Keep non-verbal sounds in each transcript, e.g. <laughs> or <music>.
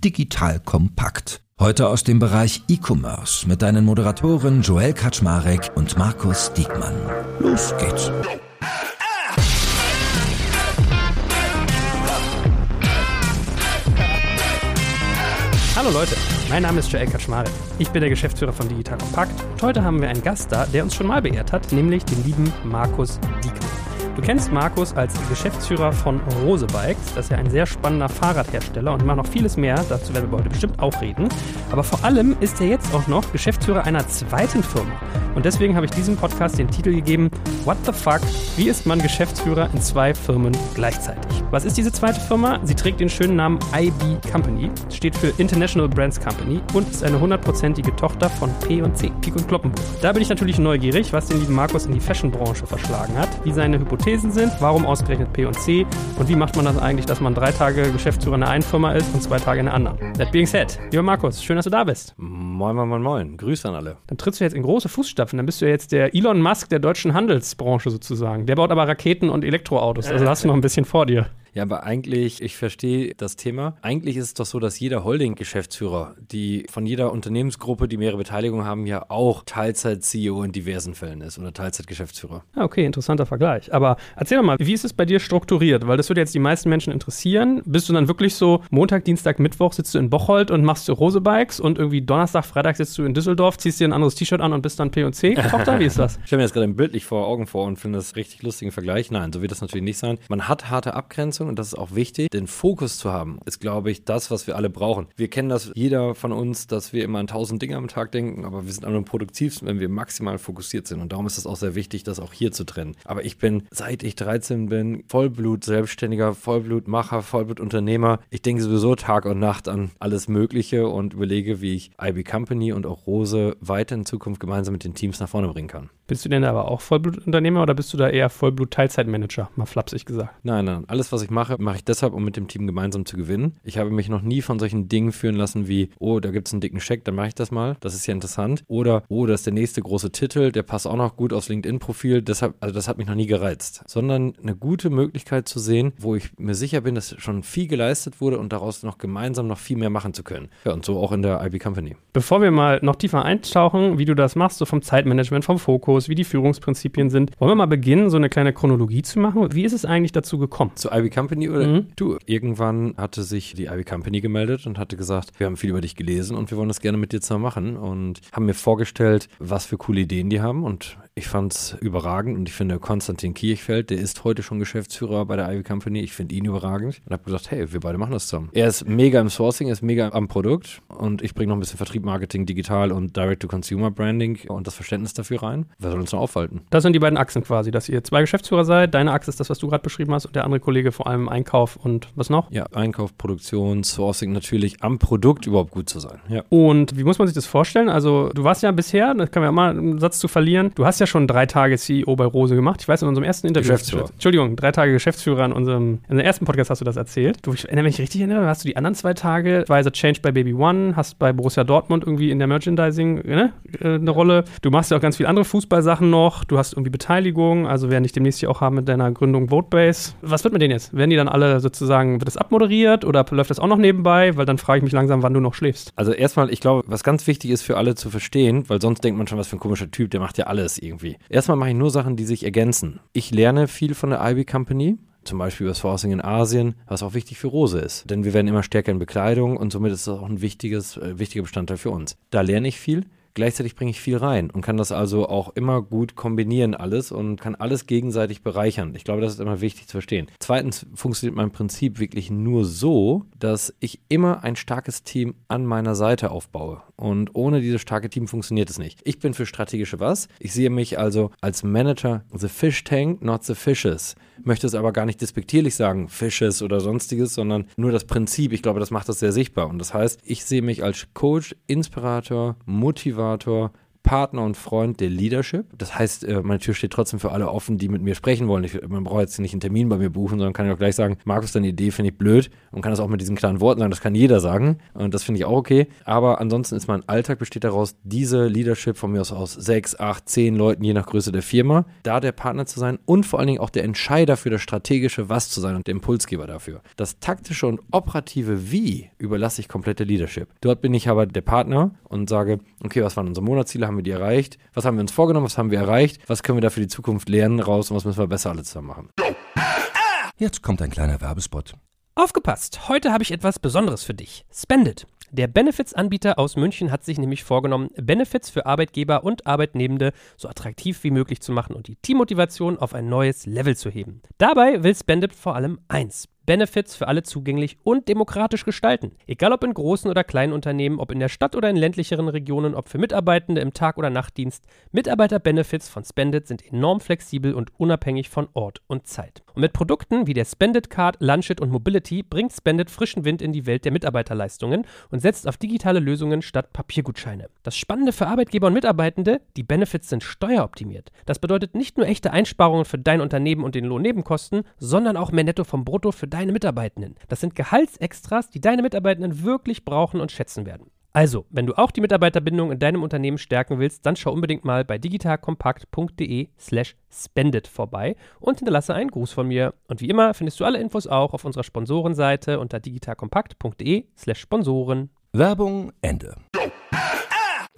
digital kompakt. Heute aus dem Bereich E-Commerce mit deinen Moderatoren Joel Kaczmarek und Markus Diekmann. Los geht's. Hallo Leute, mein Name ist Joel Kaczmarek. Ich bin der Geschäftsführer von Digital Kompakt und heute haben wir einen Gast da, der uns schon mal beehrt hat, nämlich den lieben Markus Diekmann. Du kennst Markus als Geschäftsführer von Rose Bikes. Das ist ja ein sehr spannender Fahrradhersteller und macht noch vieles mehr. Dazu werden wir heute bestimmt auch reden. Aber vor allem ist er jetzt auch noch Geschäftsführer einer zweiten Firma. Und deswegen habe ich diesem Podcast den Titel gegeben: What the fuck? Wie ist man Geschäftsführer in zwei Firmen gleichzeitig? Was ist diese zweite Firma? Sie trägt den schönen Namen IB Company, steht für International Brands Company und ist eine hundertprozentige Tochter von P&C, Pik und Kloppenburg. Da bin ich natürlich neugierig, was den lieben Markus in die Fashionbranche verschlagen hat, wie seine Hypothese Hypothesen sind, warum ausgerechnet P und C und wie macht man das eigentlich, dass man drei Tage Geschäftsführer in der einen Firma ist und zwei Tage in der anderen. That being said, lieber Markus, schön, dass du da bist. Moin, moin, moin, moin. Grüße an alle. Dann trittst du jetzt in große Fußstapfen. Dann bist du jetzt der Elon Musk der deutschen Handelsbranche sozusagen. Der baut aber Raketen und Elektroautos. Also hast du noch ein bisschen vor dir. Ja, aber eigentlich, ich verstehe das Thema. Eigentlich ist es doch so, dass jeder Holding-Geschäftsführer, die von jeder Unternehmensgruppe, die mehrere Beteiligungen haben, ja auch Teilzeit-CEO in diversen Fällen ist oder Teilzeit-Geschäftsführer. Ah, okay, interessanter Vergleich. Aber erzähl doch mal, wie ist es bei dir strukturiert? Weil das würde jetzt die meisten Menschen interessieren. Bist du dann wirklich so Montag, Dienstag, Mittwoch sitzt du in Bocholt und machst du Rosebikes und irgendwie Donnerstag, Freitag sitzt du in Düsseldorf, ziehst dir ein anderes T-Shirt an und bist dann P&C-Tochter? Wie ist das? <laughs> Ich stelle mir jetzt gerade bildlich vor Augen vor und finde das richtig lustigen Vergleich. Nein, so wird das natürlich nicht sein. Man hat harte Abgrenzung Abgrenzung und das ist auch wichtig. Den Fokus zu haben, ist, glaube ich, das, was wir alle brauchen. Wir kennen das, jeder von uns, dass wir immer an tausend Dinge am Tag denken, aber wir sind am produktivsten, wenn wir maximal fokussiert sind. Und darum ist es auch sehr wichtig, das auch hier zu trennen. Aber ich bin, seit ich 13 bin, Vollblut Selbstständiger, Vollblutmacher, Vollblutunternehmer. Ich denke sowieso Tag und Nacht an alles Mögliche und überlege, wie ich IB Company und auch Rose weiter in Zukunft gemeinsam mit den Teams nach vorne bringen kann. Bist du denn aber auch Vollblutunternehmer oder bist du da eher Vollblut-Teilzeitmanager? Mal flapsig gesagt. Nein, nein. Alles, was ich mache, mache ich deshalb, um mit dem Team gemeinsam zu gewinnen. Ich habe mich noch nie von solchen Dingen führen lassen wie, oh, da gibt es einen dicken Scheck, dann mache ich das mal. Das ist ja interessant. Oder, oh, das ist der nächste große Titel, der passt auch noch gut aufs LinkedIn-Profil. Deshalb, also das hat mich noch nie gereizt. Sondern eine gute Möglichkeit zu sehen, wo ich mir sicher bin, dass schon viel geleistet wurde und daraus noch gemeinsam noch viel mehr machen zu können. Ja, und so auch in der IB Company. Bevor wir mal noch tiefer eintauchen, wie du das machst, so vom Zeitmanagement, vom Fokus, wie die Führungsprinzipien Prinzipien sind. Wollen wir mal beginnen, so eine kleine Chronologie zu machen? Wie ist es eigentlich dazu gekommen? Zu Ivy Company oder? Mhm. Du, irgendwann hatte sich die Ivy Company gemeldet und hatte gesagt, wir haben viel über dich gelesen und wir wollen das gerne mit dir zusammen machen und haben mir vorgestellt, was für coole Ideen die haben und ich fand es überragend und ich finde Konstantin Kirchfeld, der ist heute schon Geschäftsführer bei der Ivy Company. Ich finde ihn überragend und habe gesagt, hey, wir beide machen das zusammen. Er ist mega im Sourcing, er ist mega am Produkt und ich bringe noch ein bisschen Vertrieb, Marketing, Digital und Direct-to-Consumer-Branding und das Verständnis dafür rein. Wer soll uns noch aufhalten? Das sind die beiden Achsen quasi, dass ihr zwei Geschäftsführer seid. Deine Achse ist das, was du gerade beschrieben hast und der andere Kollege vor allem Einkauf und was noch? Ja, Einkauf, Produktion, Sourcing natürlich am Produkt überhaupt gut zu sein. Ja. Und wie muss man sich das vorstellen? Also du warst ja bisher, das kann man ja mal einen Satz zu verlieren, du hast ja schon drei Tage CEO bei Rose gemacht. Ich weiß, in unserem ersten Interview. Geschäftsführer. Entschuldigung, drei Tage Geschäftsführer in unserem, in unserem ersten Podcast hast du das erzählt. Du, ich erinnere mich richtig erinnere, hast du die anderen zwei Tage, Weise Change bei Baby One, hast bei Borussia Dortmund irgendwie in der Merchandising ne, äh, eine Rolle. Du machst ja auch ganz viele andere Fußballsachen noch. Du hast irgendwie Beteiligung, also werden dich demnächst hier auch haben mit deiner Gründung Votebase. Was wird mit denen jetzt? Werden die dann alle sozusagen, wird das abmoderiert oder läuft das auch noch nebenbei? Weil dann frage ich mich langsam, wann du noch schläfst. Also erstmal, ich glaube, was ganz wichtig ist für alle zu verstehen, weil sonst denkt man schon, was für ein komischer Typ, der macht ja alles irgendwie. Erstmal mache ich nur Sachen, die sich ergänzen. Ich lerne viel von der IB Company zum Beispiel über Sourcing in Asien, was auch wichtig für Rose ist. Denn wir werden immer stärker in Bekleidung und somit ist das auch ein wichtiges, äh, wichtiger Bestandteil für uns. Da lerne ich viel. Gleichzeitig bringe ich viel rein und kann das also auch immer gut kombinieren alles und kann alles gegenseitig bereichern. Ich glaube, das ist immer wichtig zu verstehen. Zweitens funktioniert mein Prinzip wirklich nur so, dass ich immer ein starkes Team an meiner Seite aufbaue. Und ohne dieses starke Team funktioniert es nicht. Ich bin für strategische was. Ich sehe mich also als Manager the fish tank, not the fishes. Möchte es aber gar nicht despektierlich sagen, Fishes oder sonstiges, sondern nur das Prinzip. Ich glaube, das macht das sehr sichtbar. Und das heißt, ich sehe mich als Coach, Inspirator, Motivator, Partner und Freund der Leadership. Das heißt, äh, meine Tür steht trotzdem für alle offen, die mit mir sprechen wollen. Ich, man braucht jetzt nicht einen Termin bei mir buchen, sondern kann ja auch gleich sagen, Markus, deine Idee finde ich blöd und kann das auch mit diesen klaren Worten sagen. Das kann jeder sagen und das finde ich auch okay. Aber ansonsten ist mein Alltag besteht daraus, diese Leadership von mir aus aus sechs, acht, zehn Leuten, je nach Größe der Firma, da der Partner zu sein und vor allen Dingen auch der Entscheider für das strategische Was zu sein und der Impulsgeber dafür. Das taktische und operative Wie überlasse ich komplett der Leadership. Dort bin ich aber der Partner und sage, okay, was waren unsere Monatsziele, haben wir die erreicht? Was haben wir uns vorgenommen, was haben wir erreicht? Was können wir da für die Zukunft lernen raus und was müssen wir besser alle zusammen machen? Jetzt kommt ein kleiner Werbespot. Aufgepasst! Heute habe ich etwas Besonderes für dich. Spendit. Der Benefits-Anbieter aus München hat sich nämlich vorgenommen, Benefits für Arbeitgeber und Arbeitnehmende so attraktiv wie möglich zu machen und die Teammotivation auf ein neues Level zu heben. Dabei will Spendit vor allem eins: Benefits für alle zugänglich und demokratisch gestalten. Egal ob in großen oder kleinen Unternehmen, ob in der Stadt oder in ländlicheren Regionen, ob für Mitarbeitende im Tag- oder Nachtdienst, Mitarbeiter-Benefits von Spendit sind enorm flexibel und unabhängig von Ort und Zeit. Und mit Produkten wie der Spendit Card, Lunchit und Mobility bringt Spendit frischen Wind in die Welt der Mitarbeiterleistungen und setzt auf digitale Lösungen statt Papiergutscheine. Das Spannende für Arbeitgeber und Mitarbeitende, die Benefits sind steueroptimiert. Das bedeutet nicht nur echte Einsparungen für dein Unternehmen und den Lohnnebenkosten, sondern auch mehr Netto vom Brutto für deine Mitarbeitenden. Das sind Gehaltsextras, die deine Mitarbeitenden wirklich brauchen und schätzen werden. Also, wenn du auch die Mitarbeiterbindung in deinem Unternehmen stärken willst, dann schau unbedingt mal bei digitalkompakt.de/slash spendet vorbei und hinterlasse einen Gruß von mir. Und wie immer findest du alle Infos auch auf unserer Sponsorenseite unter digitalkompakt.de/slash Sponsoren. Werbung Ende.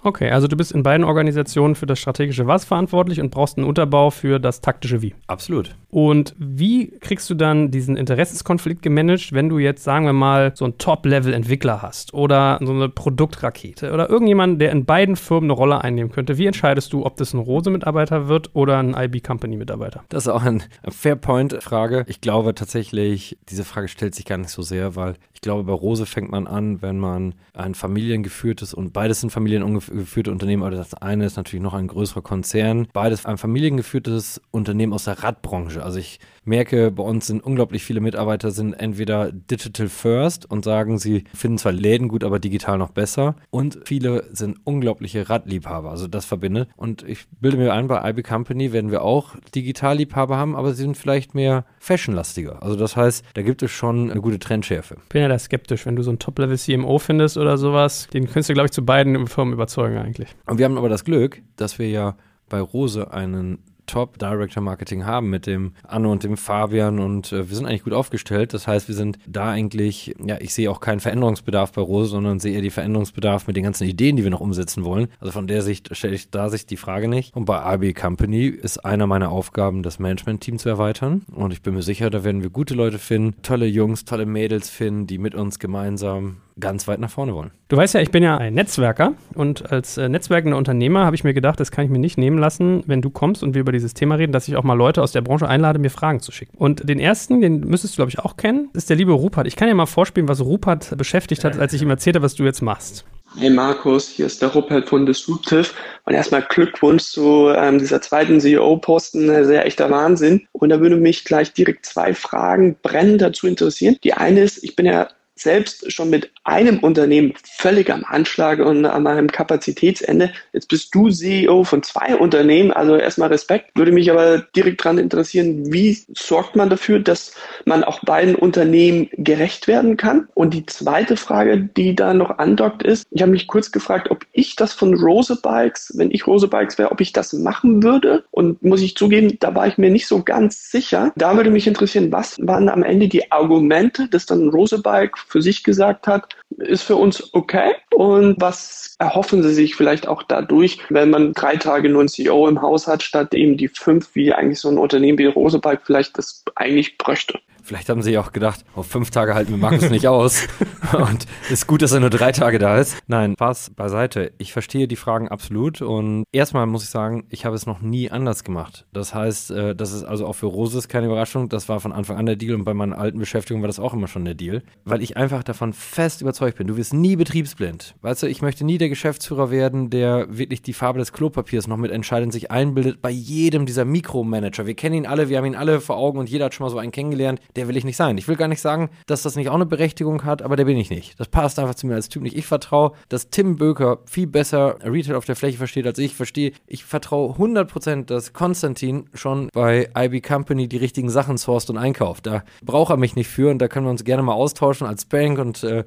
Okay, also du bist in beiden Organisationen für das strategische Was verantwortlich und brauchst einen Unterbau für das taktische Wie. Absolut. Und wie kriegst du dann diesen Interessenskonflikt gemanagt, wenn du jetzt, sagen wir mal, so einen Top-Level-Entwickler hast oder so eine Produktrakete oder irgendjemand, der in beiden Firmen eine Rolle einnehmen könnte? Wie entscheidest du, ob das ein Rose-Mitarbeiter wird oder ein IB-Company-Mitarbeiter? Das ist auch eine Fair-Point-Frage. Ich glaube tatsächlich, diese Frage stellt sich gar nicht so sehr, weil ich glaube, bei Rose fängt man an, wenn man ein familiengeführtes und beides sind familiengeführte Unternehmen, aber das eine ist natürlich noch ein größerer Konzern. Beides ein familiengeführtes Unternehmen aus der Radbranche. Also ich merke, bei uns sind unglaublich viele Mitarbeiter sind entweder digital first und sagen, sie finden zwar Läden gut, aber digital noch besser. Und viele sind unglaubliche Radliebhaber. Also das verbindet. Und ich bilde mir ein, bei IB Company werden wir auch Digitalliebhaber haben, aber sie sind vielleicht mehr fashionlastiger. Also das heißt, da gibt es schon eine gute Trendschärfe. Bin ja da skeptisch, wenn du so einen Top-Level-CMO findest oder sowas. Den könntest du, glaube ich, zu beiden Firmen überzeugen eigentlich. Und wir haben aber das Glück, dass wir ja bei Rose einen Top Director Marketing haben mit dem Anno und dem Fabian und äh, wir sind eigentlich gut aufgestellt. Das heißt, wir sind da eigentlich, ja, ich sehe auch keinen Veränderungsbedarf bei Rose, sondern sehe eher die Veränderungsbedarf mit den ganzen Ideen, die wir noch umsetzen wollen. Also von der Sicht stelle ich da sich die Frage nicht. Und bei AB Company ist einer meiner Aufgaben, das Management-Team zu erweitern. Und ich bin mir sicher, da werden wir gute Leute finden, tolle Jungs, tolle Mädels finden, die mit uns gemeinsam ganz weit nach vorne wollen. Du weißt ja, ich bin ja ein Netzwerker und als äh, netzwerkender Unternehmer habe ich mir gedacht, das kann ich mir nicht nehmen lassen, wenn du kommst und wir über dieses Thema reden, dass ich auch mal Leute aus der Branche einlade, mir Fragen zu schicken. Und den ersten, den müsstest du, glaube ich, auch kennen, ist der liebe Rupert. Ich kann ja mal vorspielen, was Rupert beschäftigt hat, als ich ihm erzählt habe, was du jetzt machst. Hey Markus, hier ist der Rupert von Disruptive und erstmal Glückwunsch zu ähm, dieser zweiten CEO-Posten, sehr echter Wahnsinn. Und da würde mich gleich direkt zwei Fragen brennend dazu interessieren. Die eine ist, ich bin ja selbst schon mit einem Unternehmen völlig am Anschlag und an meinem Kapazitätsende. Jetzt bist du CEO von zwei Unternehmen, also erstmal Respekt. Würde mich aber direkt daran interessieren, wie sorgt man dafür, dass man auch beiden Unternehmen gerecht werden kann? Und die zweite Frage, die da noch andockt ist, ich habe mich kurz gefragt, ob ich das von Rose Bikes, wenn ich Rose Bikes wäre, ob ich das machen würde. Und muss ich zugeben, da war ich mir nicht so ganz sicher. Da würde mich interessieren, was waren am Ende die Argumente, dass dann Rose Bike für sich gesagt hat, ist für uns okay. Und was erhoffen Sie sich vielleicht auch dadurch, wenn man drei Tage nur ein CEO im Haus hat, statt eben die fünf, wie eigentlich so ein Unternehmen wie Rosebike vielleicht das eigentlich bräuchte? Vielleicht haben sie auch gedacht, auf fünf Tage halten wir Markus nicht aus. <laughs> Und ist gut, dass er nur drei Tage da ist. Nein, Spaß beiseite. Ich verstehe die Fragen absolut. Und erstmal muss ich sagen, ich habe es noch nie anders gemacht. Das heißt, äh, das ist also auch für Roses keine Überraschung. Das war von Anfang an der Deal und bei meinen alten Beschäftigungen war das auch immer schon der Deal. Weil ich einfach davon fest überzeugt bin. Du wirst nie betriebsblind. Weißt du, ich möchte nie der Geschäftsführer werden, der wirklich die Farbe des Klopapiers noch mit entscheidend sich einbildet bei jedem dieser Mikromanager. Wir kennen ihn alle, wir haben ihn alle vor Augen und jeder hat schon mal so einen kennengelernt der will ich nicht sein. Ich will gar nicht sagen, dass das nicht auch eine Berechtigung hat, aber der bin ich nicht. Das passt einfach zu mir als Typ nicht. Ich vertraue, dass Tim Böker viel besser Retail auf der Fläche versteht, als ich verstehe. Ich vertraue 100%, dass Konstantin schon bei IB Company die richtigen Sachen sourced und einkauft. Da braucht er mich nicht für und da können wir uns gerne mal austauschen als Bank und äh,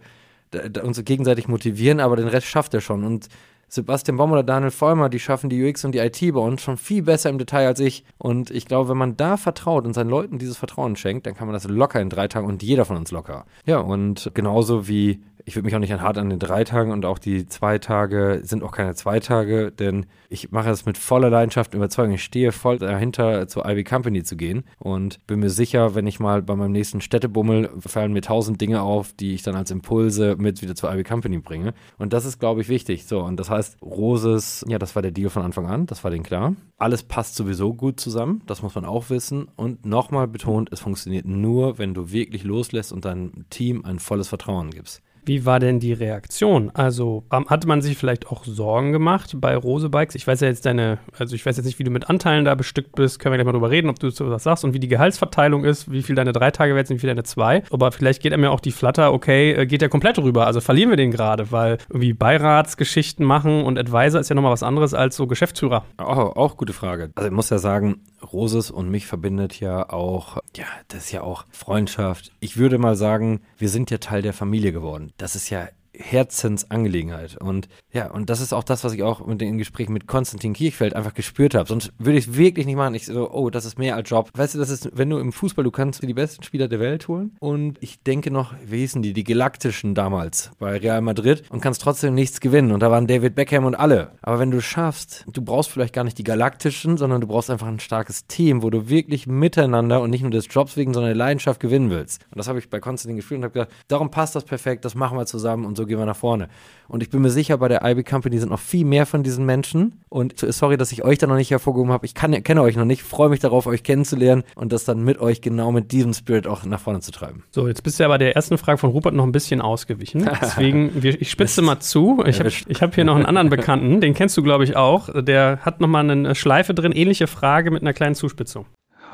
uns gegenseitig motivieren, aber den Rest schafft er schon. Und Sebastian Baum oder Daniel Vollmer, die schaffen die UX und die IT bei uns schon viel besser im Detail als ich. Und ich glaube, wenn man da vertraut und seinen Leuten dieses Vertrauen schenkt, dann kann man das locker in drei Tagen und jeder von uns locker. Ja, und genauso wie ich würde mich auch nicht an hart an den drei Tagen und auch die zwei Tage sind auch keine zwei Tage, denn ich mache es mit voller Leidenschaft und Überzeugung. Ich stehe voll dahinter, zur Ivy Company zu gehen und bin mir sicher, wenn ich mal bei meinem nächsten Städtebummel fallen mir tausend Dinge auf, die ich dann als Impulse mit wieder zur Ivy Company bringe. Und das ist, glaube ich, wichtig. So, und das heißt, Roses, ja, das war der Deal von Anfang an, das war denen klar. Alles passt sowieso gut zusammen, das muss man auch wissen. Und nochmal betont, es funktioniert nur, wenn du wirklich loslässt und deinem Team ein volles Vertrauen gibst. Wie war denn die Reaktion? Also ähm, hatte man sich vielleicht auch Sorgen gemacht bei Rose Bikes? Ich weiß ja jetzt deine, also ich weiß jetzt nicht, wie du mit Anteilen da bestückt bist. Können wir gleich mal drüber reden, ob du was sagst und wie die Gehaltsverteilung ist, wie viel deine drei Tage wert sind, wie viel deine zwei. Aber vielleicht geht er mir auch die Flatter, okay, äh, geht der komplett rüber. Also verlieren wir den gerade, weil irgendwie Beiratsgeschichten machen und Advisor ist ja nochmal was anderes als so Geschäftsführer. Oh, auch gute Frage. Also ich muss ja sagen, Roses und mich verbindet ja auch, ja, das ist ja auch Freundschaft. Ich würde mal sagen, wir sind ja Teil der Familie geworden. Das ist ja Herzensangelegenheit. Und ja, und das ist auch das, was ich auch mit den Gesprächen mit Konstantin Kirchfeld einfach gespürt habe. Sonst würde ich es wirklich nicht machen. Ich so, oh, das ist mehr als Job. Weißt du, das ist, wenn du im Fußball, du kannst die besten Spieler der Welt holen. Und ich denke noch, wie hießen die? Die Galaktischen damals bei Real Madrid und kannst trotzdem nichts gewinnen. Und da waren David Beckham und alle. Aber wenn du schaffst, du brauchst vielleicht gar nicht die Galaktischen, sondern du brauchst einfach ein starkes Team, wo du wirklich miteinander und nicht nur des Jobs wegen, sondern der Leidenschaft gewinnen willst. Und das habe ich bei Konstantin gefühlt und habe gesagt, darum passt das perfekt, das machen wir zusammen und so gehen wir nach vorne. Und ich bin mir sicher, bei der IB Company sind noch viel mehr von diesen Menschen. Und sorry, dass ich euch da noch nicht hervorgehoben habe. Ich kann, kenne euch noch nicht, freue mich darauf, euch kennenzulernen und das dann mit euch genau mit diesem Spirit auch nach vorne zu treiben. So, jetzt bist du ja bei der ersten Frage von Rupert noch ein bisschen ausgewichen. <laughs> Deswegen, ich spitze mal zu. Ich habe hab hier noch einen anderen Bekannten, den kennst du, glaube ich, auch. Der hat nochmal eine Schleife drin, ähnliche Frage mit einer kleinen Zuspitzung.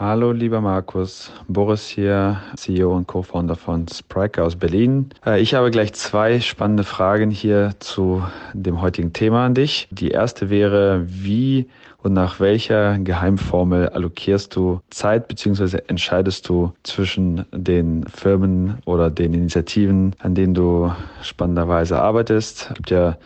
Hallo lieber Markus, Boris hier, CEO und Co-Founder von Spriker aus Berlin. Äh, ich habe gleich zwei spannende Fragen hier zu dem heutigen Thema an dich. Die erste wäre, wie und nach welcher Geheimformel allokierst du Zeit beziehungsweise entscheidest du zwischen den Firmen oder den Initiativen, an denen du spannenderweise arbeitest? Es gibt ja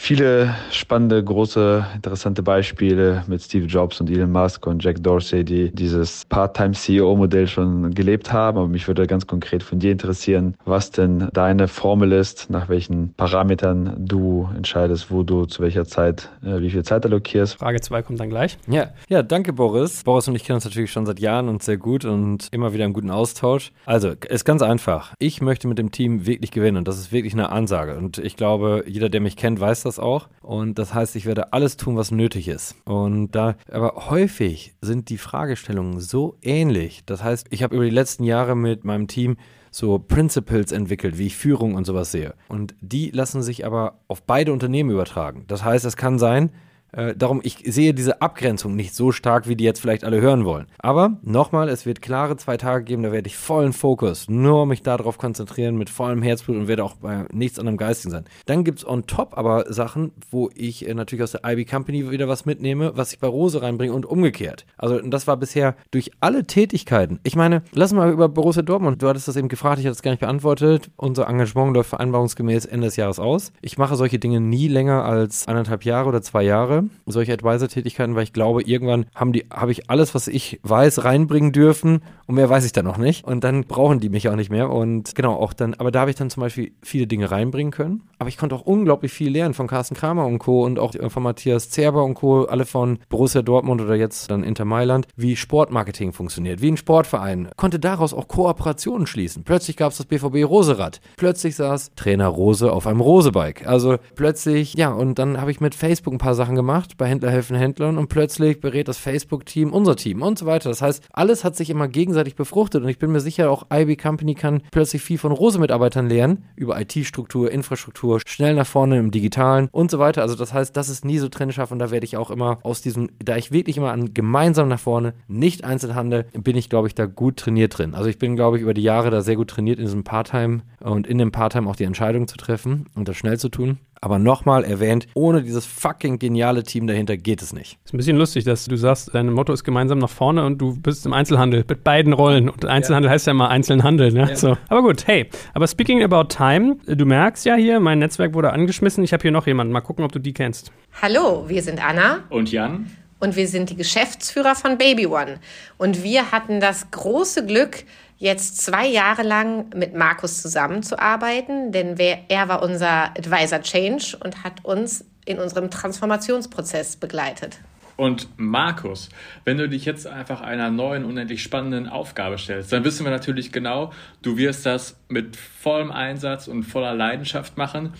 viele spannende, große, interessante Beispiele mit Steve Jobs und Elon Musk und Jack Dorsey, die dieses Part-Time-CEO-Modell schon gelebt haben. Aber mich würde ganz konkret von dir interessieren, was denn deine Formel ist, nach welchen Parametern du entscheidest, wo du zu welcher Zeit, äh, wie viel Zeit allokierst. Frage 2 kommt dann gleich. Ja, ja, danke Boris. Boris und ich kennen uns natürlich schon seit Jahren und sehr gut und immer wieder im guten Austausch. Also, ist ganz einfach. Ich möchte mit dem Team wirklich gewinnen und das ist wirklich eine Ansage. Und ich glaube, jeder, der mich kennt, weiß das das auch. Und das heißt, ich werde alles tun, was nötig ist. Und da, aber häufig sind die Fragestellungen so ähnlich. Das heißt, ich habe über die letzten Jahre mit meinem Team so Principles entwickelt, wie ich Führung und sowas sehe. Und die lassen sich aber auf beide Unternehmen übertragen. Das heißt, es kann sein, äh, darum, ich sehe diese Abgrenzung nicht so stark, wie die jetzt vielleicht alle hören wollen. Aber nochmal, es wird klare zwei Tage geben, da werde ich vollen Fokus, nur mich darauf konzentrieren, mit vollem Herzblut und werde auch bei nichts anderem geistigen sein. Dann gibt es on top aber Sachen, wo ich äh, natürlich aus der IB Company wieder was mitnehme, was ich bei Rose reinbringe und umgekehrt. Also das war bisher durch alle Tätigkeiten. Ich meine, lass mal über Borussia Dortmund. Du hattest das eben gefragt, ich hatte es gar nicht beantwortet. Unser Engagement läuft vereinbarungsgemäß Ende des Jahres aus. Ich mache solche Dinge nie länger als anderthalb Jahre oder zwei Jahre solche Advisor-Tätigkeiten, weil ich glaube, irgendwann haben die, habe ich alles, was ich weiß, reinbringen dürfen und mehr weiß ich dann noch nicht. Und dann brauchen die mich auch nicht mehr. Und genau, auch dann, aber da habe ich dann zum Beispiel viele Dinge reinbringen können. Aber ich konnte auch unglaublich viel lernen von Carsten Kramer und Co. und auch von Matthias Zerber und Co., alle von Borussia Dortmund oder jetzt dann Inter Mailand, wie Sportmarketing funktioniert, wie ein Sportverein. Konnte daraus auch Kooperationen schließen. Plötzlich gab es das BVB Roserad. Plötzlich saß Trainer Rose auf einem Rosebike. Also plötzlich, ja, und dann habe ich mit Facebook ein paar Sachen gemacht bei Händler helfen Händlern und plötzlich berät das Facebook-Team unser Team und so weiter. Das heißt, alles hat sich immer gegenseitig befruchtet und ich bin mir sicher, auch IB Company kann plötzlich viel von Rose-Mitarbeitern lernen über IT-Struktur, Infrastruktur schnell nach vorne im Digitalen und so weiter. Also das heißt, das ist nie so trennscharf und da werde ich auch immer aus diesem, da ich wirklich immer an gemeinsam nach vorne, nicht Einzelhandel, bin ich, glaube ich, da gut trainiert drin. Also ich bin, glaube ich, über die Jahre da sehr gut trainiert in diesem Part-Time und in dem Part-Time auch die Entscheidung zu treffen und das schnell zu tun. Aber nochmal erwähnt, ohne dieses fucking geniale Team dahinter geht es nicht. Ist ein bisschen lustig, dass du sagst, dein Motto ist gemeinsam nach vorne und du bist im Einzelhandel mit beiden Rollen. Und Einzelhandel ja. heißt ja immer einzelnen Handel. Ne? Ja. So. Aber gut, hey, aber speaking about time, du merkst ja hier, mein Netzwerk wurde angeschmissen. Ich habe hier noch jemanden. Mal gucken, ob du die kennst. Hallo, wir sind Anna. Und Jan. Und wir sind die Geschäftsführer von Baby One. Und wir hatten das große Glück, jetzt zwei Jahre lang mit Markus zusammenzuarbeiten, denn er war unser Advisor Change und hat uns in unserem Transformationsprozess begleitet. Und Markus, wenn du dich jetzt einfach einer neuen, unendlich spannenden Aufgabe stellst, dann wissen wir natürlich genau, du wirst das mit vollem Einsatz und voller Leidenschaft machen.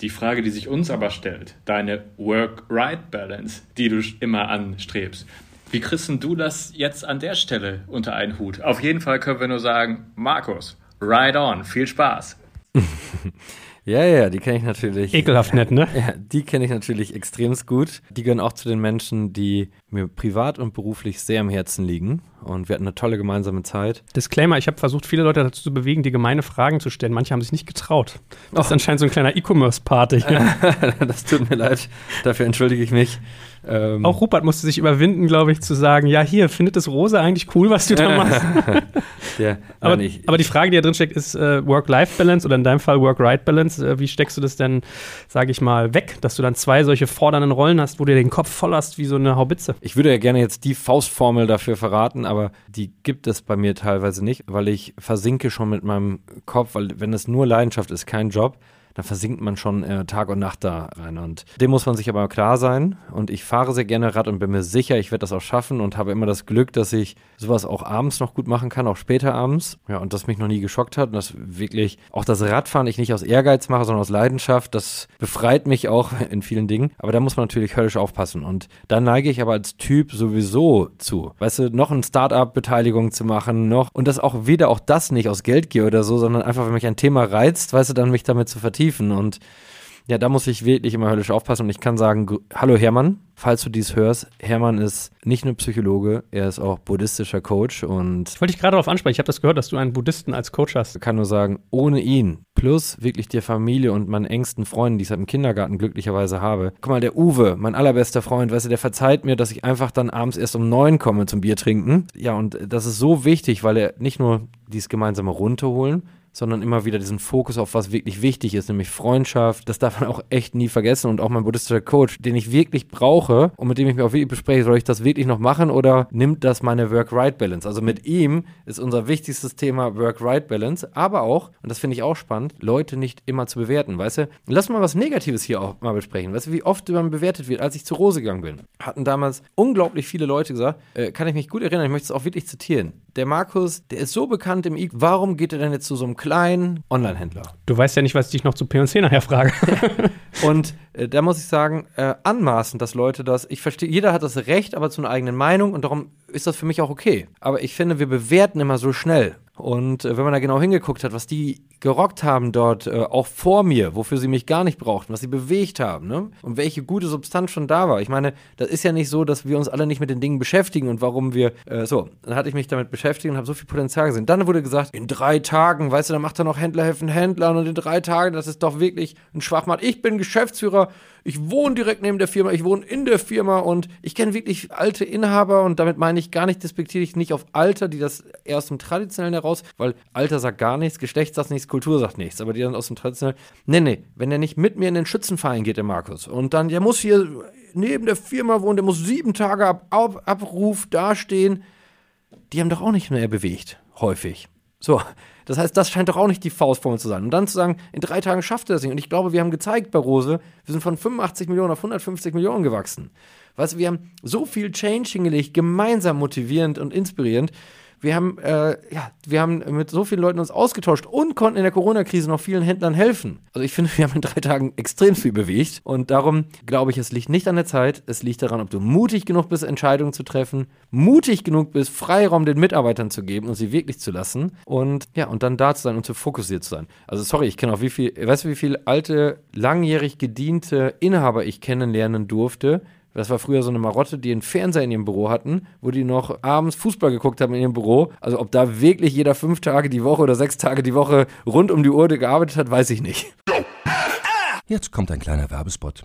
Die Frage, die sich uns aber stellt, deine Work-Right-Balance, die du immer anstrebst, wie kriegst du das jetzt an der Stelle unter einen Hut? Auf jeden Fall können wir nur sagen, Markus, ride on, viel Spaß. <laughs> Ja, ja, die kenne ich natürlich. Ekelhaft nett, ne? Ja, die kenne ich natürlich extremst gut. Die gehören auch zu den Menschen, die mir privat und beruflich sehr am Herzen liegen. Und wir hatten eine tolle gemeinsame Zeit. Disclaimer, ich habe versucht, viele Leute dazu zu bewegen, die gemeine Fragen zu stellen. Manche haben sich nicht getraut. Das ist anscheinend so ein kleiner E-Commerce-Party. <laughs> das tut mir leid. Dafür entschuldige ich mich. Ähm auch Rupert musste sich überwinden, glaube ich, zu sagen, ja, hier, findet das Rose eigentlich cool, was du da machst? <laughs> ja, <laughs> aber, nein, ich, aber, die Frage, die da drin steckt, ist äh, Work-Life-Balance oder in deinem Fall Work-Right-Balance. Äh, wie steckst du das denn, sage ich mal, weg, dass du dann zwei solche fordernden Rollen hast, wo du den Kopf voll hast wie so eine Haubitze? Ich würde ja gerne jetzt die Faustformel dafür verraten, aber die gibt es bei mir teilweise nicht, weil ich versinke schon mit meinem Kopf, weil wenn es nur Leidenschaft ist, kein Job, da versinkt man schon äh, Tag und Nacht da rein. Und dem muss man sich aber klar sein. Und ich fahre sehr gerne Rad und bin mir sicher, ich werde das auch schaffen und habe immer das Glück, dass ich sowas auch abends noch gut machen kann, auch später abends. Ja, und das mich noch nie geschockt hat. Und das wirklich, auch das Radfahren ich nicht aus Ehrgeiz mache, sondern aus Leidenschaft, das befreit mich auch <laughs> in vielen Dingen. Aber da muss man natürlich höllisch aufpassen. Und da neige ich aber als Typ sowieso zu. Weißt du, noch eine Start-up-Beteiligung zu machen, noch, und das auch weder auch das nicht aus Geldgier oder so, sondern einfach, wenn mich ein Thema reizt, weißt du, dann mich damit zu vertiefen. Und ja, da muss ich wirklich immer höllisch aufpassen. Und ich kann sagen, hallo Hermann, falls du dies hörst, Hermann ist nicht nur Psychologe, er ist auch buddhistischer Coach. Und ich wollte dich gerade darauf ansprechen. Ich habe das gehört, dass du einen Buddhisten als Coach hast. Ich kann nur sagen, ohne ihn, plus wirklich der Familie und meinen engsten Freunden, die ich seit dem Kindergarten glücklicherweise habe. Guck mal, der Uwe, mein allerbester Freund, weißt du, der verzeiht mir, dass ich einfach dann abends erst um neun komme zum Bier trinken. Ja, und das ist so wichtig, weil er nicht nur dieses gemeinsame runterholen, sondern immer wieder diesen Fokus auf was wirklich wichtig ist, nämlich Freundschaft. Das darf man auch echt nie vergessen und auch mein buddhistischer Coach, den ich wirklich brauche und mit dem ich mich auch wirklich bespreche, soll ich das wirklich noch machen oder nimmt das meine Work-Right-Balance? Also mit ihm ist unser wichtigstes Thema Work-Right-Balance, aber auch, und das finde ich auch spannend, Leute nicht immer zu bewerten, weißt du? Lass mal was Negatives hier auch mal besprechen. Weißt du, wie oft man bewertet wird, als ich zu Rose gegangen bin? Hatten damals unglaublich viele Leute gesagt, äh, kann ich mich gut erinnern, ich möchte es auch wirklich zitieren. Der Markus, der ist so bekannt im I, warum geht er denn jetzt zu so einem kleinen Online-Händler. Du weißt ja nicht, was ich dich noch zu P&C nachher frage. <laughs> und äh, da muss ich sagen, äh, anmaßend, dass Leute das, ich verstehe, jeder hat das Recht, aber zu einer eigenen Meinung und darum ist das für mich auch okay. Aber ich finde, wir bewerten immer so schnell. Und äh, wenn man da genau hingeguckt hat, was die gerockt haben dort, äh, auch vor mir, wofür sie mich gar nicht brauchten, was sie bewegt haben, ne? Und welche gute Substanz schon da war. Ich meine, das ist ja nicht so, dass wir uns alle nicht mit den Dingen beschäftigen und warum wir, äh, so, dann hatte ich mich damit beschäftigt und habe so viel Potenzial gesehen. Dann wurde gesagt, in drei Tagen, weißt du, dann macht er noch Händler helfen Händlern und in drei Tagen, das ist doch wirklich ein Schwachmat. Ich bin Geschäftsführer, ich wohne direkt neben der Firma, ich wohne in der Firma und ich kenne wirklich alte Inhaber und damit meine ich gar nicht despektierlich nicht auf Alter, die das eher aus dem Traditionellen heraus, weil Alter sagt gar nichts, Geschlecht sagt nichts, Kultur sagt nichts, aber die dann aus dem Traditionellen, nee, nee, wenn der nicht mit mir in den Schützenverein geht, der Markus, und dann, der muss hier neben der Firma wohnen, der muss sieben Tage ab, ab Abruf dastehen, die haben doch auch nicht mehr bewegt, häufig. So, das heißt, das scheint doch auch nicht die Faustformel zu sein. Und dann zu sagen, in drei Tagen schafft er das nicht. Und ich glaube, wir haben gezeigt bei Rose, wir sind von 85 Millionen auf 150 Millionen gewachsen. Weißt du, wir haben so viel Change hingelegt, gemeinsam motivierend und inspirierend. Wir haben, äh, ja, wir haben mit so vielen Leuten uns ausgetauscht und konnten in der Corona-Krise noch vielen Händlern helfen. Also ich finde, wir haben in drei Tagen extrem viel bewegt und darum glaube ich, es liegt nicht an der Zeit, es liegt daran, ob du mutig genug bist, Entscheidungen zu treffen, mutig genug bist, Freiraum den Mitarbeitern zu geben und sie wirklich zu lassen und ja, und dann da zu sein und zu fokussiert zu sein. Also sorry, ich kenne auch wie viel, weißt du, wie viele alte, langjährig gediente Inhaber ich kennenlernen durfte, das war früher so eine Marotte, die einen Fernseher in ihrem Büro hatten, wo die noch abends Fußball geguckt haben in ihrem Büro. Also ob da wirklich jeder fünf Tage die Woche oder sechs Tage die Woche rund um die Uhr gearbeitet hat, weiß ich nicht. Jetzt kommt ein kleiner Werbespot.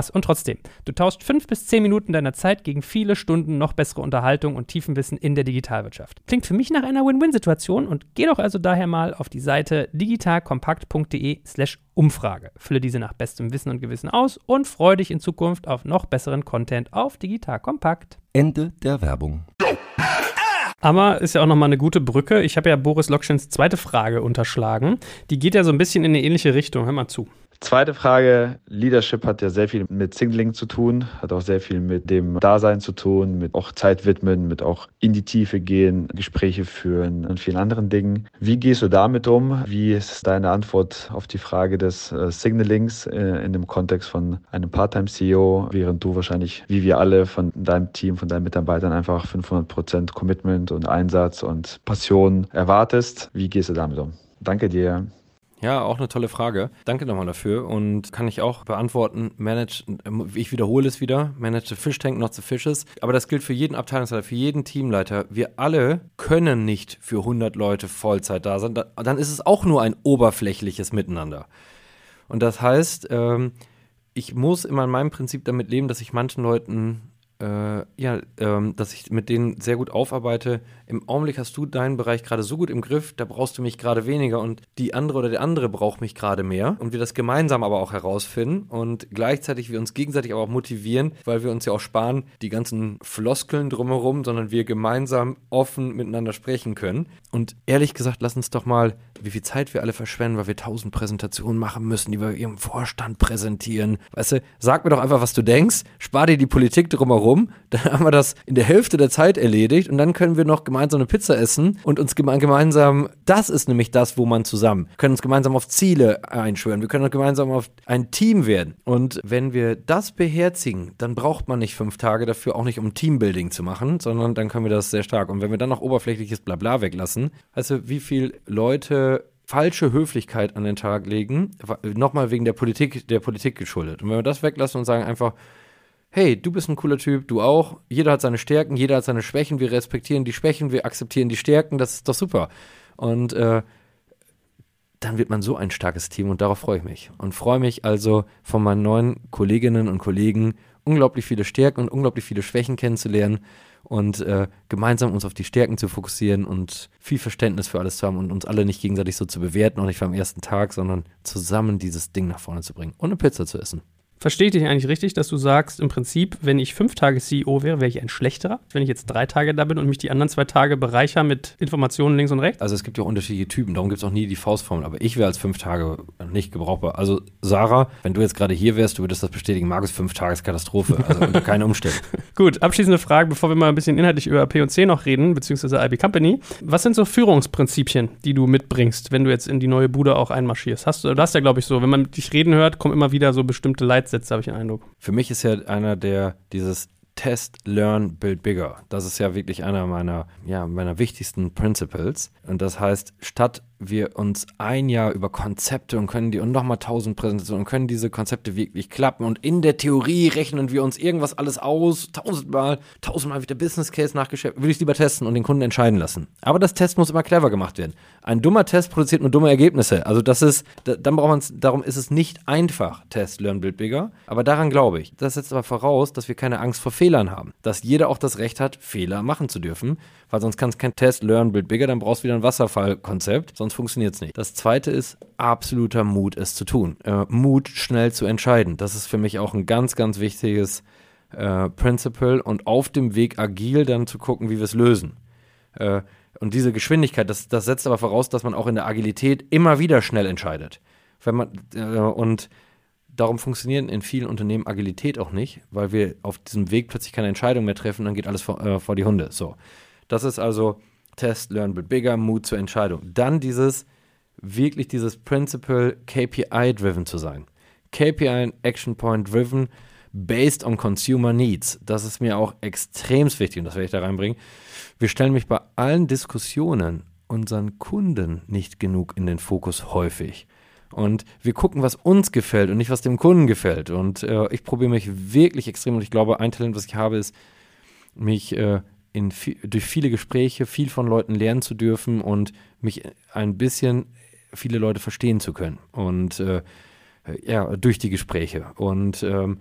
und trotzdem, du tauschst fünf bis zehn Minuten deiner Zeit gegen viele Stunden noch bessere Unterhaltung und Tiefenwissen in der Digitalwirtschaft. Klingt für mich nach einer Win-Win-Situation und geh doch also daher mal auf die Seite digitalkompakt.de/slash Umfrage. Fülle diese nach bestem Wissen und Gewissen aus und freue dich in Zukunft auf noch besseren Content auf Digital Kompakt. Ende der Werbung. Aber ist ja auch nochmal eine gute Brücke. Ich habe ja Boris Lokschins zweite Frage unterschlagen. Die geht ja so ein bisschen in eine ähnliche Richtung. Hör mal zu. Zweite Frage, Leadership hat ja sehr viel mit Singling zu tun, hat auch sehr viel mit dem Dasein zu tun, mit auch Zeit widmen, mit auch in die Tiefe gehen, Gespräche führen und vielen anderen Dingen. Wie gehst du damit um? Wie ist deine Antwort auf die Frage des äh, Signalings äh, in dem Kontext von einem Part-Time-CEO, während du wahrscheinlich, wie wir alle, von deinem Team, von deinen Mitarbeitern einfach 500 Prozent Commitment und Einsatz und Passion erwartest? Wie gehst du damit um? Danke dir. Ja, auch eine tolle Frage. Danke nochmal dafür und kann ich auch beantworten. Manage, ich wiederhole es wieder, manage the fish tank, not the fishes. Aber das gilt für jeden Abteilungsleiter, für jeden Teamleiter. Wir alle können nicht für 100 Leute Vollzeit da sein. Dann ist es auch nur ein oberflächliches Miteinander. Und das heißt, ähm, ich muss immer in meinem Prinzip damit leben, dass ich manchen Leuten äh, ja, ähm, dass ich mit denen sehr gut aufarbeite. Im Augenblick hast du deinen Bereich gerade so gut im Griff, da brauchst du mich gerade weniger und die andere oder der andere braucht mich gerade mehr. Und wir das gemeinsam aber auch herausfinden und gleichzeitig wir uns gegenseitig aber auch motivieren, weil wir uns ja auch sparen, die ganzen Floskeln drumherum, sondern wir gemeinsam offen miteinander sprechen können. Und ehrlich gesagt, lass uns doch mal, wie viel Zeit wir alle verschwenden, weil wir tausend Präsentationen machen müssen, die wir ihrem Vorstand präsentieren. Weißt du, sag mir doch einfach, was du denkst, spar dir die Politik drumherum rum, dann haben wir das in der Hälfte der Zeit erledigt und dann können wir noch gemeinsam eine Pizza essen und uns geme gemeinsam, das ist nämlich das, wo man zusammen, können uns gemeinsam auf Ziele einschwören, wir können uns gemeinsam auf ein Team werden. Und wenn wir das beherzigen, dann braucht man nicht fünf Tage dafür, auch nicht um Teambuilding zu machen, sondern dann können wir das sehr stark. Und wenn wir dann noch oberflächliches Blabla weglassen, du, wie viele Leute falsche Höflichkeit an den Tag legen, nochmal wegen der Politik, der Politik geschuldet. Und wenn wir das weglassen und sagen einfach, hey, du bist ein cooler Typ, du auch. Jeder hat seine Stärken, jeder hat seine Schwächen. Wir respektieren die Schwächen, wir akzeptieren die Stärken. Das ist doch super. Und äh, dann wird man so ein starkes Team und darauf freue ich mich. Und freue mich also von meinen neuen Kolleginnen und Kollegen unglaublich viele Stärken und unglaublich viele Schwächen kennenzulernen und äh, gemeinsam uns auf die Stärken zu fokussieren und viel Verständnis für alles zu haben und uns alle nicht gegenseitig so zu bewerten, auch nicht am ersten Tag, sondern zusammen dieses Ding nach vorne zu bringen und eine Pizza zu essen. Verstehe ich dich eigentlich richtig, dass du sagst, im Prinzip, wenn ich fünf Tage CEO wäre, wäre ich ein schlechterer? Wenn ich jetzt drei Tage da bin und mich die anderen zwei Tage bereichere mit Informationen links und rechts? Also es gibt ja unterschiedliche Typen, darum gibt es auch nie die Faustformel. Aber ich wäre als fünf Tage nicht gebrauchbar. Also Sarah, wenn du jetzt gerade hier wärst, du würdest das bestätigen, Markus, fünf Tage ist Katastrophe. Also unter <laughs> keine Umstände. Gut, abschließende Frage, bevor wir mal ein bisschen inhaltlich über P&C noch reden, beziehungsweise IB Company. Was sind so Führungsprinzipien, die du mitbringst, wenn du jetzt in die neue Bude auch einmarschierst? Hast du, du hast ja, glaube ich, so, wenn man dich reden hört, kommen immer wieder so bestimmte Leitsätze Leitsätze, habe ich den Eindruck. Für mich ist ja einer der, dieses Test, Learn, Build Bigger. Das ist ja wirklich einer meiner, ja, meiner wichtigsten Principles. Und das heißt, statt wir uns ein Jahr über Konzepte und können die und nochmal tausend Präsentationen und können diese Konzepte wirklich klappen und in der Theorie rechnen wir uns irgendwas alles aus, tausendmal, tausendmal wird der Business Case nachgeschrieben, würde ich lieber testen und den Kunden entscheiden lassen. Aber das Test muss immer clever gemacht werden. Ein dummer Test produziert nur dumme Ergebnisse. Also das ist, dann braucht man es, darum ist es nicht einfach, Test, Learn, Build Bigger. Aber daran glaube ich. Das setzt aber voraus, dass wir keine Angst vor Fehlern haben. Dass jeder auch das Recht hat, Fehler machen zu dürfen. Weil sonst kann es kein Test, Learn, Build Bigger, dann brauchst du wieder ein Wasserfallkonzept. Sonst funktioniert es nicht. Das zweite ist absoluter Mut, es zu tun. Äh, Mut, schnell zu entscheiden. Das ist für mich auch ein ganz, ganz wichtiges äh, Principle. Und auf dem Weg agil dann zu gucken, wie wir es lösen. Äh, und diese Geschwindigkeit, das, das setzt aber voraus, dass man auch in der Agilität immer wieder schnell entscheidet. Wenn man, äh, und darum funktioniert in vielen Unternehmen Agilität auch nicht, weil wir auf diesem Weg plötzlich keine Entscheidung mehr treffen, dann geht alles vor, äh, vor die Hunde. So. Das ist also Test, Learn, Build Bigger, Mut zur Entscheidung. Dann dieses, wirklich dieses Principle KPI-driven zu sein. KPI Action Point driven based on Consumer Needs. Das ist mir auch extrem wichtig und das werde ich da reinbringen. Wir stellen mich bei allen Diskussionen unseren Kunden nicht genug in den Fokus häufig. Und wir gucken, was uns gefällt und nicht, was dem Kunden gefällt. Und äh, ich probiere mich wirklich extrem und ich glaube, ein Talent, was ich habe, ist, mich äh, in, durch viele Gespräche viel von Leuten lernen zu dürfen und mich ein bisschen viele Leute verstehen zu können. Und äh, ja, durch die Gespräche. Und ähm,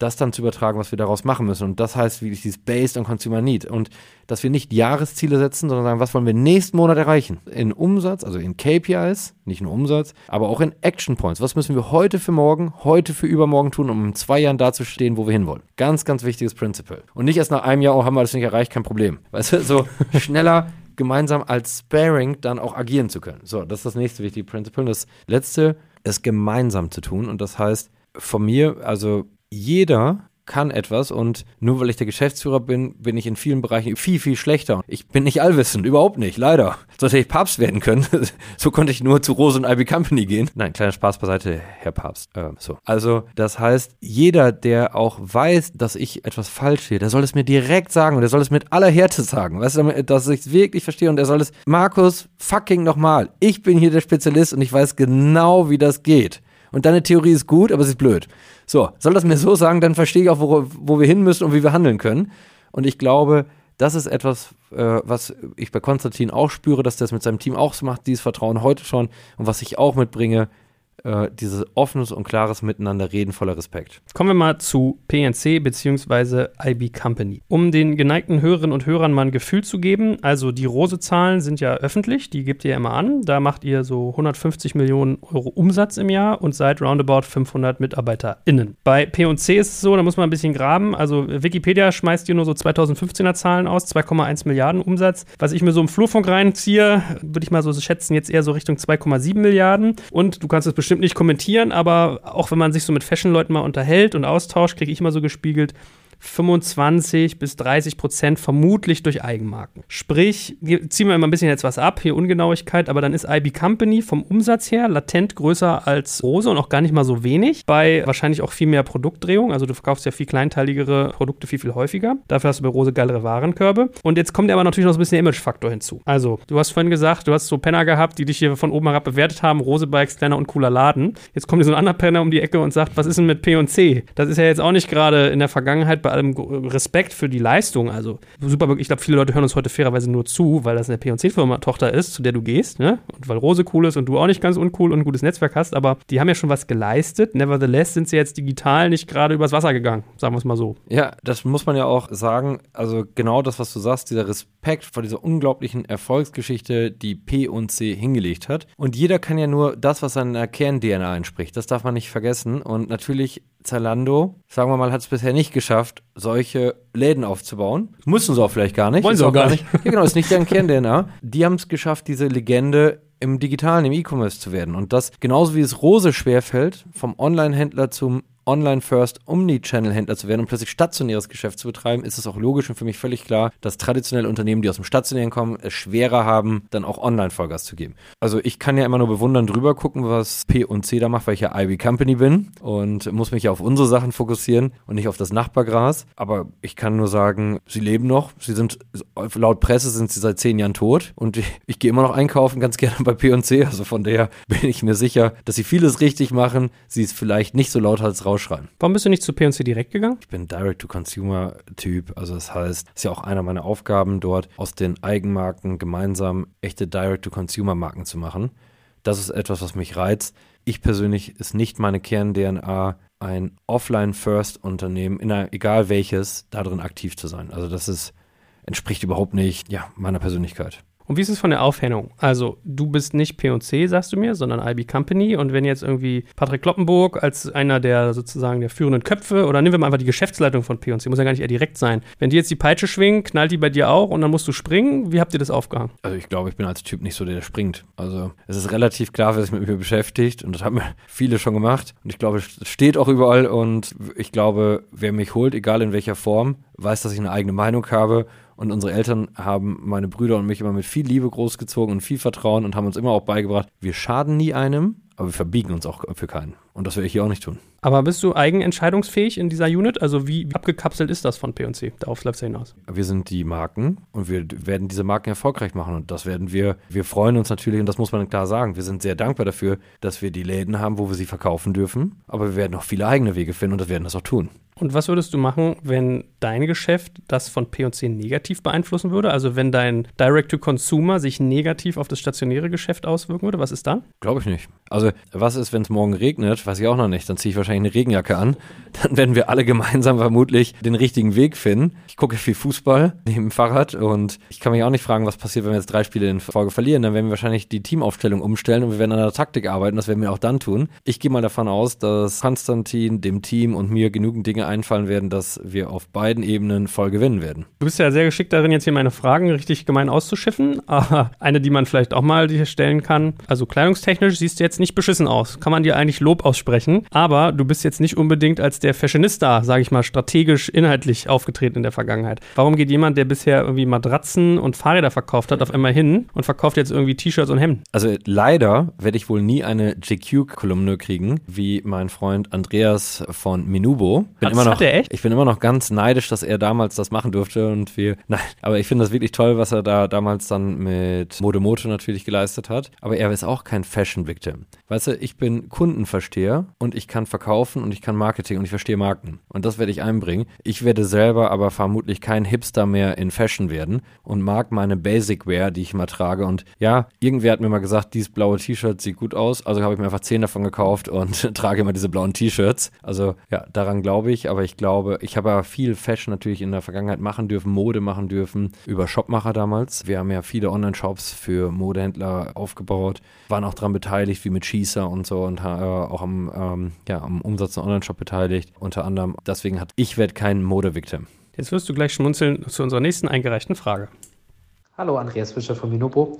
das dann zu übertragen, was wir daraus machen müssen. Und das heißt wirklich dieses Based on Consumer Need. Und dass wir nicht Jahresziele setzen, sondern sagen, was wollen wir nächsten Monat erreichen? In Umsatz, also in KPIs, nicht nur Umsatz, aber auch in Action Points. Was müssen wir heute für morgen, heute für übermorgen tun, um in zwei Jahren da zu stehen, wo wir hinwollen? Ganz, ganz wichtiges Principle. Und nicht erst nach einem Jahr, oh, haben wir das nicht erreicht, kein Problem. Weißt du, so <laughs> schneller gemeinsam als Sparing dann auch agieren zu können. So, das ist das nächste wichtige Principle. Und das letzte ist gemeinsam zu tun. Und das heißt, von mir, also jeder kann etwas und nur weil ich der Geschäftsführer bin, bin ich in vielen Bereichen viel, viel schlechter. Ich bin nicht allwissend, überhaupt nicht, leider. Hätte ich Papst werden können. <laughs> so konnte ich nur zu Rose und Ivy Company gehen. Nein, kleiner Spaß beiseite, Herr Papst. Äh, so. Also, das heißt, jeder, der auch weiß, dass ich etwas falsch sehe, der soll es mir direkt sagen und der soll es mit aller Härte sagen. Weißt du, dass ich es wirklich verstehe und er soll es, Markus, fucking nochmal. Ich bin hier der Spezialist und ich weiß genau, wie das geht und deine Theorie ist gut, aber sie ist blöd. So, soll das mir so sagen, dann verstehe ich auch, wo, wo wir hin müssen und wie wir handeln können. Und ich glaube, das ist etwas, äh, was ich bei Konstantin auch spüre, dass der es mit seinem Team auch so macht, dieses Vertrauen heute schon und was ich auch mitbringe, äh, dieses offenes und klares Miteinander reden voller Respekt. Kommen wir mal zu PNC bzw. IB Company. Um den geneigten Hörerinnen und Hörern mal ein Gefühl zu geben, also die Rose-Zahlen sind ja öffentlich, die gebt ihr immer an. Da macht ihr so 150 Millionen Euro Umsatz im Jahr und seid roundabout 500 MitarbeiterInnen. Bei P&C ist es so, da muss man ein bisschen graben. Also Wikipedia schmeißt dir nur so 2015er Zahlen aus, 2,1 Milliarden Umsatz. Was ich mir so im Flurfunk reinziehe, würde ich mal so schätzen, jetzt eher so Richtung 2,7 Milliarden. Und du kannst es bestimmt bestimmt nicht kommentieren, aber auch wenn man sich so mit Fashion-Leuten mal unterhält und austauscht, kriege ich immer so gespiegelt, 25 bis 30 Prozent vermutlich durch Eigenmarken. Sprich, ziehen wir immer ein bisschen jetzt was ab, hier Ungenauigkeit, aber dann ist IB Company vom Umsatz her latent größer als Rose und auch gar nicht mal so wenig. Bei wahrscheinlich auch viel mehr Produktdrehung. Also du verkaufst ja viel kleinteiligere Produkte viel, viel häufiger. Dafür hast du bei Rose geilere Warenkörbe. Und jetzt kommt ja aber natürlich noch so ein bisschen der Image-Faktor hinzu. Also, du hast vorhin gesagt, du hast so Penner gehabt, die dich hier von oben herab bewertet haben. Rose Bikes, kleiner und cooler Laden. Jetzt kommt hier so ein anderer Penner um die Ecke und sagt, was ist denn mit P&C? Das ist ja jetzt auch nicht gerade in der Vergangenheit bei bei allem Respekt für die Leistung, also super, ich glaube, viele Leute hören uns heute fairerweise nur zu, weil das eine P&C-Firma Tochter ist, zu der du gehst, ne? Und weil Rose cool ist und du auch nicht ganz uncool und ein gutes Netzwerk hast, aber die haben ja schon was geleistet. Nevertheless sind sie jetzt digital nicht gerade übers Wasser gegangen, sagen wir es mal so. Ja, das muss man ja auch sagen. Also genau das, was du sagst, dieser Respekt vor dieser unglaublichen Erfolgsgeschichte, die P&C hingelegt hat. Und jeder kann ja nur das, was seiner Kern-DNA entspricht. Das darf man nicht vergessen. Und natürlich Zalando, sagen wir mal, hat es bisher nicht geschafft, solche Läden aufzubauen. Müssen sie auch vielleicht gar nicht. Wollen sie auch gar nicht. Ja, genau, ist nicht deren Kern-DNA. Die haben es geschafft, diese Legende im Digitalen, im E-Commerce zu werden. Und das genauso wie es Rose schwerfällt, vom Online-Händler zum Online-First Omni-Channel-Händler zu werden und plötzlich stationäres Geschäft zu betreiben, ist es auch logisch und für mich völlig klar, dass traditionelle Unternehmen, die aus dem Stationären kommen, es schwerer haben, dann auch online Vollgas zu geben. Also ich kann ja immer nur bewundern drüber gucken, was P und C da macht, weil ich ja IB Company bin und muss mich ja auf unsere Sachen fokussieren und nicht auf das Nachbargras. Aber ich kann nur sagen, sie leben noch. Sie sind, laut Presse sind sie seit zehn Jahren tot und ich, ich gehe immer noch einkaufen, ganz gerne bei P und C. Also von daher bin ich mir sicher, dass sie vieles richtig machen, sie es vielleicht nicht so laut als rausschreien. Warum bist du nicht zu P&C direkt gegangen? Ich bin Direct-to-Consumer-Typ. Also das heißt, ist ja auch einer meiner Aufgaben dort, aus den Eigenmarken gemeinsam echte Direct-to-Consumer-Marken zu machen. Das ist etwas, was mich reizt. Ich persönlich ist nicht meine Kern-DNA, ein Offline-First-Unternehmen, egal welches, darin aktiv zu sein. Also das ist, entspricht überhaupt nicht ja, meiner Persönlichkeit. Und wie ist es von der Aufhängung? Also, du bist nicht P&C, sagst du mir, sondern IB Company. Und wenn jetzt irgendwie Patrick Kloppenburg als einer der sozusagen der führenden Köpfe, oder nehmen wir mal einfach die Geschäftsleitung von P&C, muss ja gar nicht eher direkt sein. Wenn die jetzt die Peitsche schwingen, knallt die bei dir auch und dann musst du springen. Wie habt ihr das aufgehangen? Also, ich glaube, ich bin als Typ nicht so der, der springt. Also, es ist relativ klar, wer sich mit mir beschäftigt. Und das haben <laughs> viele schon gemacht. Und ich glaube, es steht auch überall. Und ich glaube, wer mich holt, egal in welcher Form, weiß, dass ich eine eigene Meinung habe und unsere Eltern haben meine Brüder und mich immer mit viel Liebe großgezogen und viel Vertrauen und haben uns immer auch beigebracht, wir schaden nie einem, aber wir verbiegen uns auch für keinen. Und das werde ich hier auch nicht tun. Aber bist du eigenentscheidungsfähig in dieser Unit? Also wie abgekapselt ist das von P&C? Darauf läuft es hinaus. Wir sind die Marken und wir werden diese Marken erfolgreich machen und das werden wir, wir freuen uns natürlich und das muss man klar sagen. Wir sind sehr dankbar dafür, dass wir die Läden haben, wo wir sie verkaufen dürfen. Aber wir werden auch viele eigene Wege finden und das werden das auch tun. Und was würdest du machen, wenn dein Geschäft das von P&C negativ beeinflussen würde? Also wenn dein Direct-to-Consumer sich negativ auf das stationäre Geschäft auswirken würde, was ist dann? Glaube ich nicht. Also was ist, wenn es morgen regnet? Weiß ich auch noch nicht. Dann ziehe ich wahrscheinlich eine Regenjacke an. <laughs> Dann werden wir alle gemeinsam vermutlich den richtigen Weg finden. Ich gucke viel Fußball <laughs> neben dem Fahrrad und ich kann mich auch nicht fragen, was passiert, wenn wir jetzt drei Spiele in Folge verlieren. Dann werden wir wahrscheinlich die Teamaufstellung umstellen und wir werden an der Taktik arbeiten. Das werden wir auch dann tun. Ich gehe mal davon aus, dass Konstantin, dem Team und mir genügend Dinge einfallen werden, dass wir auf beiden Ebenen voll gewinnen werden. Du bist ja sehr geschickt darin, jetzt hier meine Fragen richtig gemein auszuschiffen. <laughs> Aber eine, die man vielleicht auch mal stellen kann. Also kleidungstechnisch siehst du jetzt nicht beschissen aus. Kann man dir eigentlich Lob aussprechen. Aber du bist jetzt nicht unbedingt als der Fashionista, sage ich mal, strategisch, inhaltlich aufgetreten in der Vergangenheit. Warum geht jemand, der bisher irgendwie Matratzen und Fahrräder verkauft hat, auf einmal hin und verkauft jetzt irgendwie T-Shirts und Hemden? Also leider werde ich wohl nie eine GQ-Kolumne kriegen, wie mein Freund Andreas von Minubo. Bin immer noch, er? Ich bin immer noch ganz neidisch, dass er damals das machen durfte und wir, <laughs> nein, aber ich finde das wirklich toll, was er da damals dann mit Modemoto natürlich geleistet hat. Aber er ist auch kein Fashion-Victim. Weißt du, ich bin Kundenversteher und ich kann verkaufen und ich kann Marketing und ich verstehe Marken. Und das werde ich einbringen. Ich werde selber aber vermutlich kein Hipster mehr in Fashion werden und mag meine Basic Wear, die ich immer trage. Und ja, irgendwer hat mir mal gesagt, dieses blaue T-Shirt sieht gut aus. Also habe ich mir einfach zehn davon gekauft und <laughs> trage immer diese blauen T-Shirts. Also ja, daran glaube ich. Aber ich glaube, ich habe ja viel Fashion natürlich in der Vergangenheit machen dürfen, Mode machen dürfen, über Shopmacher damals. Wir haben ja viele Online-Shops für Modehändler aufgebaut, waren auch daran beteiligt, wie mit Schießer und so und äh, auch am, ähm, ja, am Umsatz der Online-Shop beteiligt. Unter anderem, deswegen hat ich werde kein Mode-Victim. Jetzt wirst du gleich schmunzeln zu unserer nächsten eingereichten Frage. Hallo, Andreas Fischer von Minopo.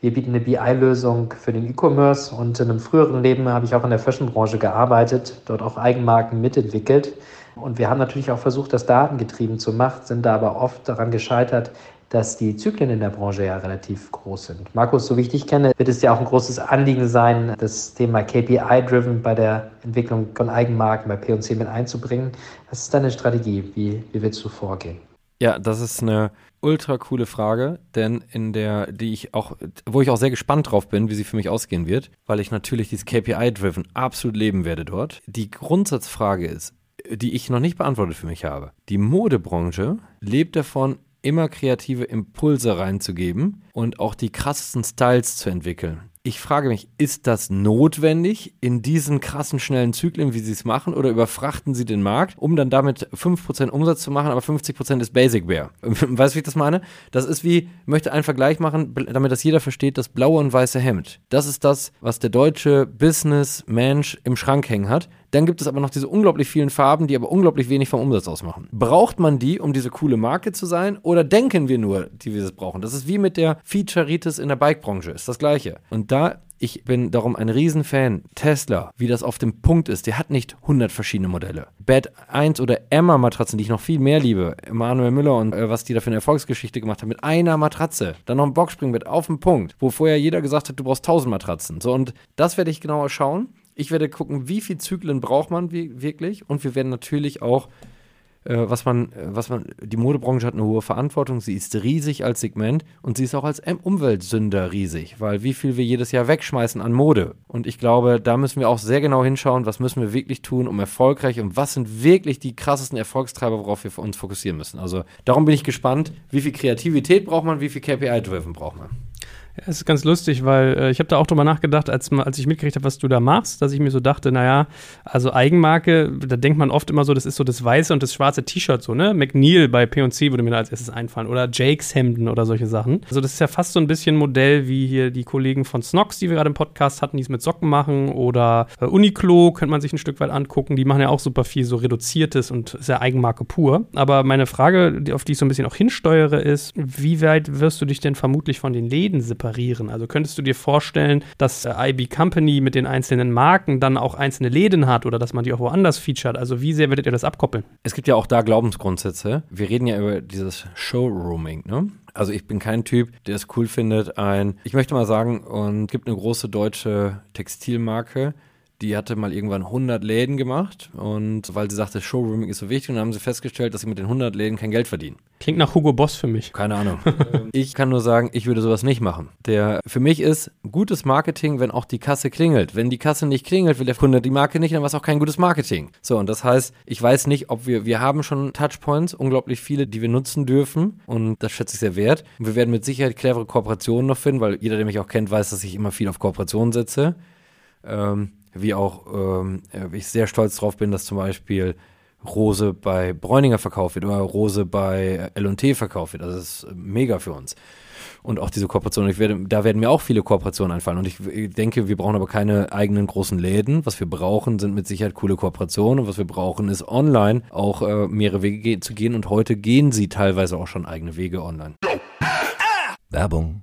Wir bieten eine BI-Lösung für den E-Commerce und in einem früheren Leben habe ich auch in der Fashion-Branche gearbeitet, dort auch Eigenmarken mitentwickelt. Und wir haben natürlich auch versucht, das datengetrieben zu machen, sind da aber oft daran gescheitert, dass die Zyklen in der Branche ja relativ groß sind. Markus, so wie ich dich kenne, wird es ja auch ein großes Anliegen sein, das Thema KPI-driven bei der Entwicklung von Eigenmarken bei P&C mit einzubringen. Was ist deine Strategie? Wie, wie willst du vorgehen? Ja, das ist eine ultra coole Frage, denn in der, die ich auch, wo ich auch sehr gespannt drauf bin, wie sie für mich ausgehen wird, weil ich natürlich dieses KPI-driven absolut leben werde dort. Die Grundsatzfrage ist, die ich noch nicht beantwortet für mich habe. Die Modebranche lebt davon, immer kreative Impulse reinzugeben und auch die krassesten Styles zu entwickeln. Ich frage mich, ist das notwendig in diesen krassen, schnellen Zyklen, wie sie es machen, oder überfrachten sie den Markt, um dann damit 5% Umsatz zu machen, aber 50% ist Basic Wear? <laughs> Weißt du, wie ich das meine? Das ist wie, möchte einen Vergleich machen, damit das jeder versteht, das blaue und weiße Hemd. Das ist das, was der deutsche Business-Mensch im Schrank hängen hat Dann gibt es aber noch diese unglaublich vielen Farben, die aber unglaublich wenig vom Umsatz ausmachen. Braucht man die, um diese coole Marke zu sein? Oder denken wir nur, die wir es brauchen? Das ist wie mit der Featureitis in der Bike-Branche. Ist das Gleiche. Und da ich bin darum ein Riesenfan. Tesla, wie das auf dem Punkt ist, der hat nicht 100 verschiedene Modelle. Bad 1 oder Emma Matratzen, die ich noch viel mehr liebe. Emanuel Müller und äh, was die da für eine Erfolgsgeschichte gemacht haben, mit einer Matratze. Dann noch ein Boxspringbett auf dem Punkt, wo vorher jeder gesagt hat, du brauchst 1000 Matratzen. So, und das werde ich genauer schauen. Ich werde gucken, wie viele Zyklen braucht man wirklich. Und wir werden natürlich auch äh, was man, äh, was man, die Modebranche hat eine hohe Verantwortung, sie ist riesig als Segment und sie ist auch als Umweltsünder riesig, weil wie viel wir jedes Jahr wegschmeißen an Mode. Und ich glaube, da müssen wir auch sehr genau hinschauen, was müssen wir wirklich tun, um erfolgreich und was sind wirklich die krassesten Erfolgstreiber, worauf wir uns fokussieren müssen. Also darum bin ich gespannt, wie viel Kreativität braucht man, wie viel KPI-Driven braucht man. Ja, es ist ganz lustig, weil äh, ich habe da auch drüber nachgedacht, als, als ich mitgekriegt habe, was du da machst, dass ich mir so dachte, naja, also Eigenmarke, da denkt man oft immer so, das ist so das weiße und das schwarze T-Shirt, so, ne? McNeil bei P&C würde mir da als erstes einfallen oder Jakes Hemden oder solche Sachen. Also das ist ja fast so ein bisschen Modell wie hier die Kollegen von Snox, die wir gerade im Podcast hatten, die es mit Socken machen oder äh, Uniqlo, könnte man sich ein Stück weit angucken, die machen ja auch super viel so reduziertes und ist ja Eigenmarke pur. Aber meine Frage, auf die ich so ein bisschen auch hinsteuere, ist, wie weit wirst du dich denn vermutlich von den Läden separieren? Also könntest du dir vorstellen, dass äh, IB Company mit den einzelnen Marken dann auch einzelne Läden hat oder dass man die auch woanders featuret? Also wie sehr werdet ihr das abkoppeln? Es gibt ja auch da Glaubensgrundsätze. Wir reden ja über dieses Showrooming, ne? Also ich bin kein Typ, der es cool findet, ein, ich möchte mal sagen, und gibt eine große deutsche Textilmarke, die hatte mal irgendwann 100 Läden gemacht und weil sie sagte, Showrooming ist so wichtig und dann haben sie festgestellt, dass sie mit den 100 Läden kein Geld verdienen. Klingt nach Hugo Boss für mich. Keine Ahnung. <laughs> ich kann nur sagen, ich würde sowas nicht machen. Der für mich ist gutes Marketing, wenn auch die Kasse klingelt. Wenn die Kasse nicht klingelt, will der Kunde die Marke nicht, dann war es auch kein gutes Marketing. So, und das heißt, ich weiß nicht, ob wir, wir haben schon Touchpoints, unglaublich viele, die wir nutzen dürfen und das schätze ich sehr wert. Und wir werden mit Sicherheit clevere Kooperationen noch finden, weil jeder, der mich auch kennt, weiß, dass ich immer viel auf Kooperationen setze. Ähm, wie auch ähm, äh, ich sehr stolz drauf bin, dass zum Beispiel Rose bei Bräuninger verkauft wird oder Rose bei L&T verkauft wird. Also das ist mega für uns. Und auch diese Kooperation, ich werde, da werden mir auch viele Kooperationen einfallen. Und ich denke, wir brauchen aber keine eigenen großen Läden. Was wir brauchen, sind mit Sicherheit coole Kooperationen. Und was wir brauchen, ist online auch äh, mehrere Wege zu gehen. Und heute gehen sie teilweise auch schon eigene Wege online. Werbung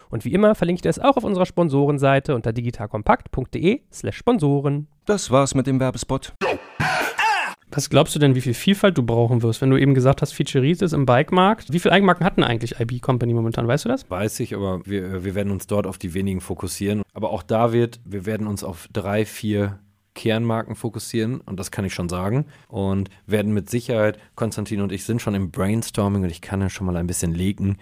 Und wie immer verlinke ich dir es auch auf unserer Sponsorenseite unter digitalkompakt.de slash Sponsoren. Das war's mit dem Werbespot. Was glaubst du denn, wie viel Vielfalt du brauchen wirst, wenn du eben gesagt hast, Featureitis im Bikemarkt? Wie viele Eigenmarken hatten eigentlich IB Company momentan? Weißt du das? Weiß ich, aber wir, wir werden uns dort auf die wenigen fokussieren. Aber auch da wird, wir werden uns auf drei, vier Kernmarken fokussieren und das kann ich schon sagen und werden mit Sicherheit, Konstantin und ich sind schon im Brainstorming und ich kann ja schon mal ein bisschen legen,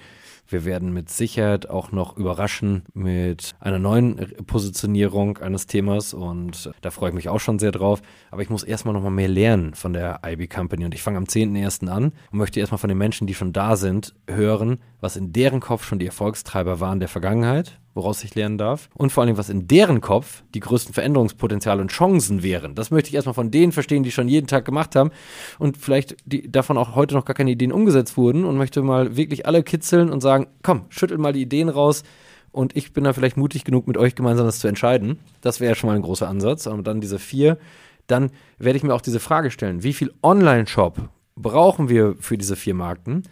wir werden mit Sicherheit auch noch überraschen mit einer neuen Positionierung eines Themas und da freue ich mich auch schon sehr drauf. Aber ich muss erstmal noch mal mehr lernen von der IB Company und ich fange am 10.01. an und möchte erstmal von den Menschen, die schon da sind, hören, was in deren Kopf schon die Erfolgstreiber waren der Vergangenheit woraus ich lernen darf. Und vor allem, was in deren Kopf die größten Veränderungspotenziale und Chancen wären. Das möchte ich erstmal von denen verstehen, die schon jeden Tag gemacht haben und vielleicht die, davon auch heute noch gar keine Ideen umgesetzt wurden und möchte mal wirklich alle kitzeln und sagen, komm, schüttelt mal die Ideen raus. Und ich bin da vielleicht mutig genug, mit euch gemeinsam das zu entscheiden. Das wäre schon mal ein großer Ansatz. Und dann diese vier. Dann werde ich mir auch diese Frage stellen, wie viel Online-Shop brauchen wir für diese vier Marken?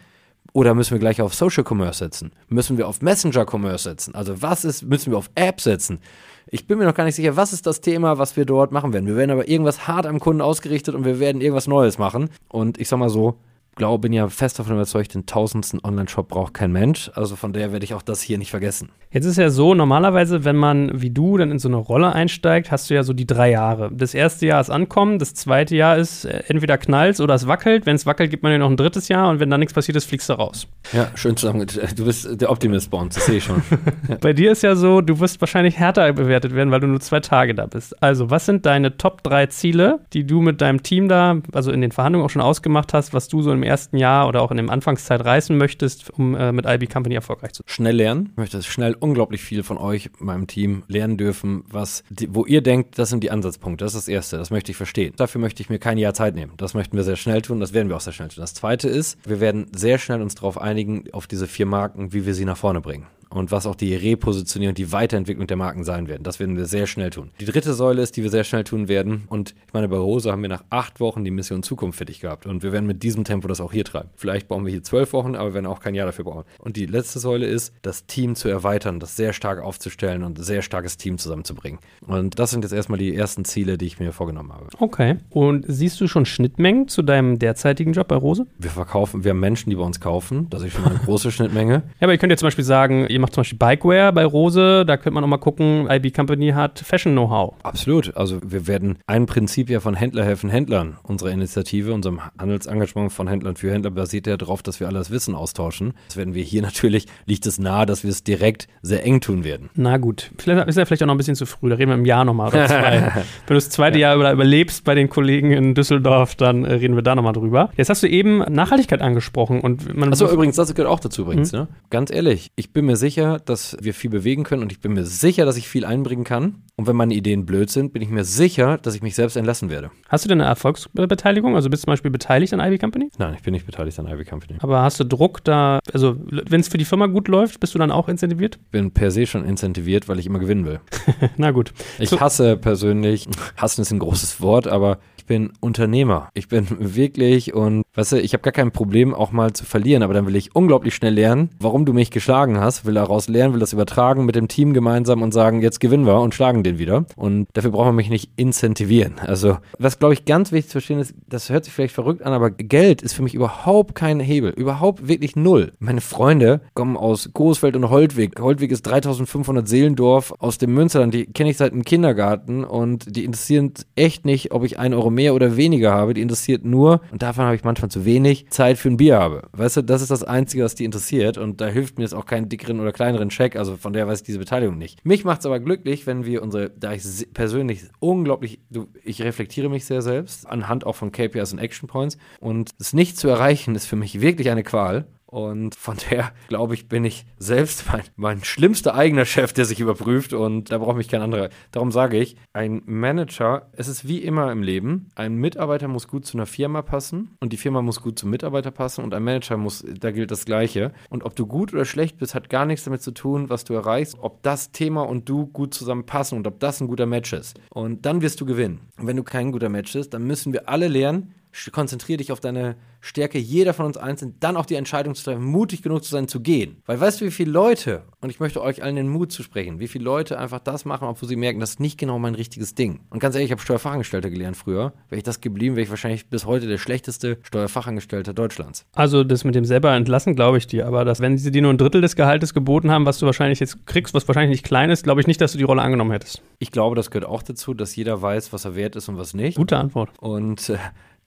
Oder müssen wir gleich auf Social Commerce setzen? Müssen wir auf Messenger Commerce setzen? Also was ist, müssen wir auf App setzen? Ich bin mir noch gar nicht sicher, was ist das Thema, was wir dort machen werden. Wir werden aber irgendwas hart am Kunden ausgerichtet und wir werden irgendwas Neues machen. Und ich sag mal so, glaube, bin ja fest davon überzeugt, den tausendsten Online-Shop braucht kein Mensch. Also von der werde ich auch das hier nicht vergessen. Jetzt ist ja so, normalerweise, wenn man wie du dann in so eine Rolle einsteigt, hast du ja so die drei Jahre. Das erste Jahr ist Ankommen, das zweite Jahr ist äh, entweder knallt oder es wackelt. Wenn es wackelt, gibt man ja noch ein drittes Jahr und wenn dann nichts passiert ist, fliegst du raus. Ja, schön zusammen. Du bist der Optimist bei uns, das sehe ich schon. <laughs> Bei dir ist ja so, du wirst wahrscheinlich härter bewertet werden, weil du nur zwei Tage da bist. Also, was sind deine Top drei Ziele, die du mit deinem Team da, also in den Verhandlungen auch schon ausgemacht hast, was du so im ersten Jahr oder auch in der Anfangszeit reißen möchtest, um äh, mit IB Company erfolgreich zu sein? Schnell lernen. Ich möchte schnell unglaublich viel von euch, meinem Team, lernen dürfen, was, die, wo ihr denkt, das sind die Ansatzpunkte. Das ist das Erste. Das möchte ich verstehen. Dafür möchte ich mir kein Jahr Zeit nehmen. Das möchten wir sehr schnell tun. Das werden wir auch sehr schnell tun. Das Zweite ist, wir werden sehr schnell uns darauf einigen, auf diese vier Marken, wie wir sie nach vorne bringen und was auch die Repositionierung, die Weiterentwicklung der Marken sein werden. Das werden wir sehr schnell tun. Die dritte Säule ist, die wir sehr schnell tun werden. Und ich meine, bei Rose haben wir nach acht Wochen die Mission Zukunft fertig gehabt. Und wir werden mit diesem Tempo das auch hier treiben. Vielleicht brauchen wir hier zwölf Wochen, aber wir werden auch kein Jahr dafür brauchen. Und die letzte Säule ist, das Team zu erweitern, das sehr stark aufzustellen und ein sehr starkes Team zusammenzubringen. Und das sind jetzt erstmal die ersten Ziele, die ich mir vorgenommen habe. Okay. Und siehst du schon Schnittmengen zu deinem derzeitigen Job bei Rose? Wir verkaufen, wir haben Menschen, die bei uns kaufen. Das ist schon eine große <laughs> Schnittmenge. Ja, aber ihr könnt ja zum Beispiel sagen, ihr macht zum Beispiel Bikeware bei Rose, da könnte man auch mal gucken, IB Company hat Fashion-Know-how. Absolut. Also wir werden ein Prinzip ja von Händler helfen Händlern. Unsere Initiative, unserem Handelsengagement von Händlern für Händler basiert ja darauf, dass wir alles Wissen austauschen. Das werden wir hier <laughs> natürlich, liegt es nahe, dass wir es direkt sehr eng tun werden. Na gut, vielleicht ist ja vielleicht auch noch ein bisschen zu früh, da reden wir im Jahr nochmal oder zwei. <laughs> Wenn du das zweite ja. Jahr über, überlebst bei den Kollegen in Düsseldorf, dann äh, reden wir da nochmal drüber. Jetzt hast du eben Nachhaltigkeit angesprochen und man. Achso, übrigens, das gehört auch dazu übrigens, mhm. ne? Ganz ehrlich, ich bin mir sicher, dass wir viel bewegen können und ich bin mir sicher, dass ich viel einbringen kann. Und wenn meine Ideen blöd sind, bin ich mir sicher, dass ich mich selbst entlassen werde. Hast du denn eine Erfolgsbeteiligung? Also bist du zum Beispiel beteiligt an Ivy Company? Nein, ich bin nicht beteiligt an Ivy Company. Aber hast du Druck da, also wenn es für die Firma gut läuft, bist du dann auch incentiviert? Ich bin per se schon incentiviert, weil ich immer gewinnen will. <laughs> Na gut. Ich hasse persönlich, <laughs> hassen ist ein großes Wort, aber bin Unternehmer. Ich bin wirklich und weißt du, ich habe gar kein Problem auch mal zu verlieren, aber dann will ich unglaublich schnell lernen, warum du mich geschlagen hast, will daraus lernen, will das übertragen mit dem Team gemeinsam und sagen, jetzt gewinnen wir und schlagen den wieder. Und dafür braucht man mich nicht incentivieren. Also, was glaube ich ganz wichtig zu verstehen ist, das hört sich vielleicht verrückt an, aber Geld ist für mich überhaupt kein Hebel. Überhaupt wirklich null. Meine Freunde kommen aus Großfeld und Holtweg. Holtweg ist 3500 Seelendorf aus dem Münsterland. Die kenne ich seit dem Kindergarten und die interessieren echt nicht, ob ich einen Euro mehr oder weniger habe. Die interessiert nur, und davon habe ich manchmal zu wenig, Zeit für ein Bier habe. Weißt du, das ist das Einzige, was die interessiert und da hilft mir jetzt auch keinen dickeren oder kleineren Check. Also von der weiß ich diese Beteiligung nicht. Mich macht es aber glücklich, wenn wir unsere, da ich persönlich unglaublich, du, ich reflektiere mich sehr selbst, anhand auch von KPIs und Action Points und es nicht zu erreichen, ist für mich wirklich eine Qual. Und von der, glaube ich, bin ich selbst mein, mein schlimmster eigener Chef, der sich überprüft und da braucht mich kein anderer. Darum sage ich, ein Manager, es ist wie immer im Leben, ein Mitarbeiter muss gut zu einer Firma passen und die Firma muss gut zum Mitarbeiter passen und ein Manager muss, da gilt das Gleiche. Und ob du gut oder schlecht bist, hat gar nichts damit zu tun, was du erreichst, ob das Thema und du gut zusammenpassen und ob das ein guter Match ist. Und dann wirst du gewinnen. Und wenn du kein guter Match bist, dann müssen wir alle lernen, konzentriere dich auf deine Stärke, jeder von uns einzeln, dann auch die Entscheidung zu treffen, mutig genug zu sein, zu gehen. Weil weißt du, wie viele Leute, und ich möchte euch allen den Mut zu sprechen, wie viele Leute einfach das machen, obwohl sie merken, das ist nicht genau mein richtiges Ding. Und ganz ehrlich, ich habe Steuerfachangestellter gelernt früher. Wäre ich das geblieben, wäre ich wahrscheinlich bis heute der schlechteste Steuerfachangestellte Deutschlands. Also das mit dem selber entlassen, glaube ich dir. Aber dass, wenn sie dir nur ein Drittel des Gehaltes geboten haben, was du wahrscheinlich jetzt kriegst, was wahrscheinlich nicht klein ist, glaube ich nicht, dass du die Rolle angenommen hättest. Ich glaube, das gehört auch dazu, dass jeder weiß, was er wert ist und was nicht. Gute Antwort. Und äh,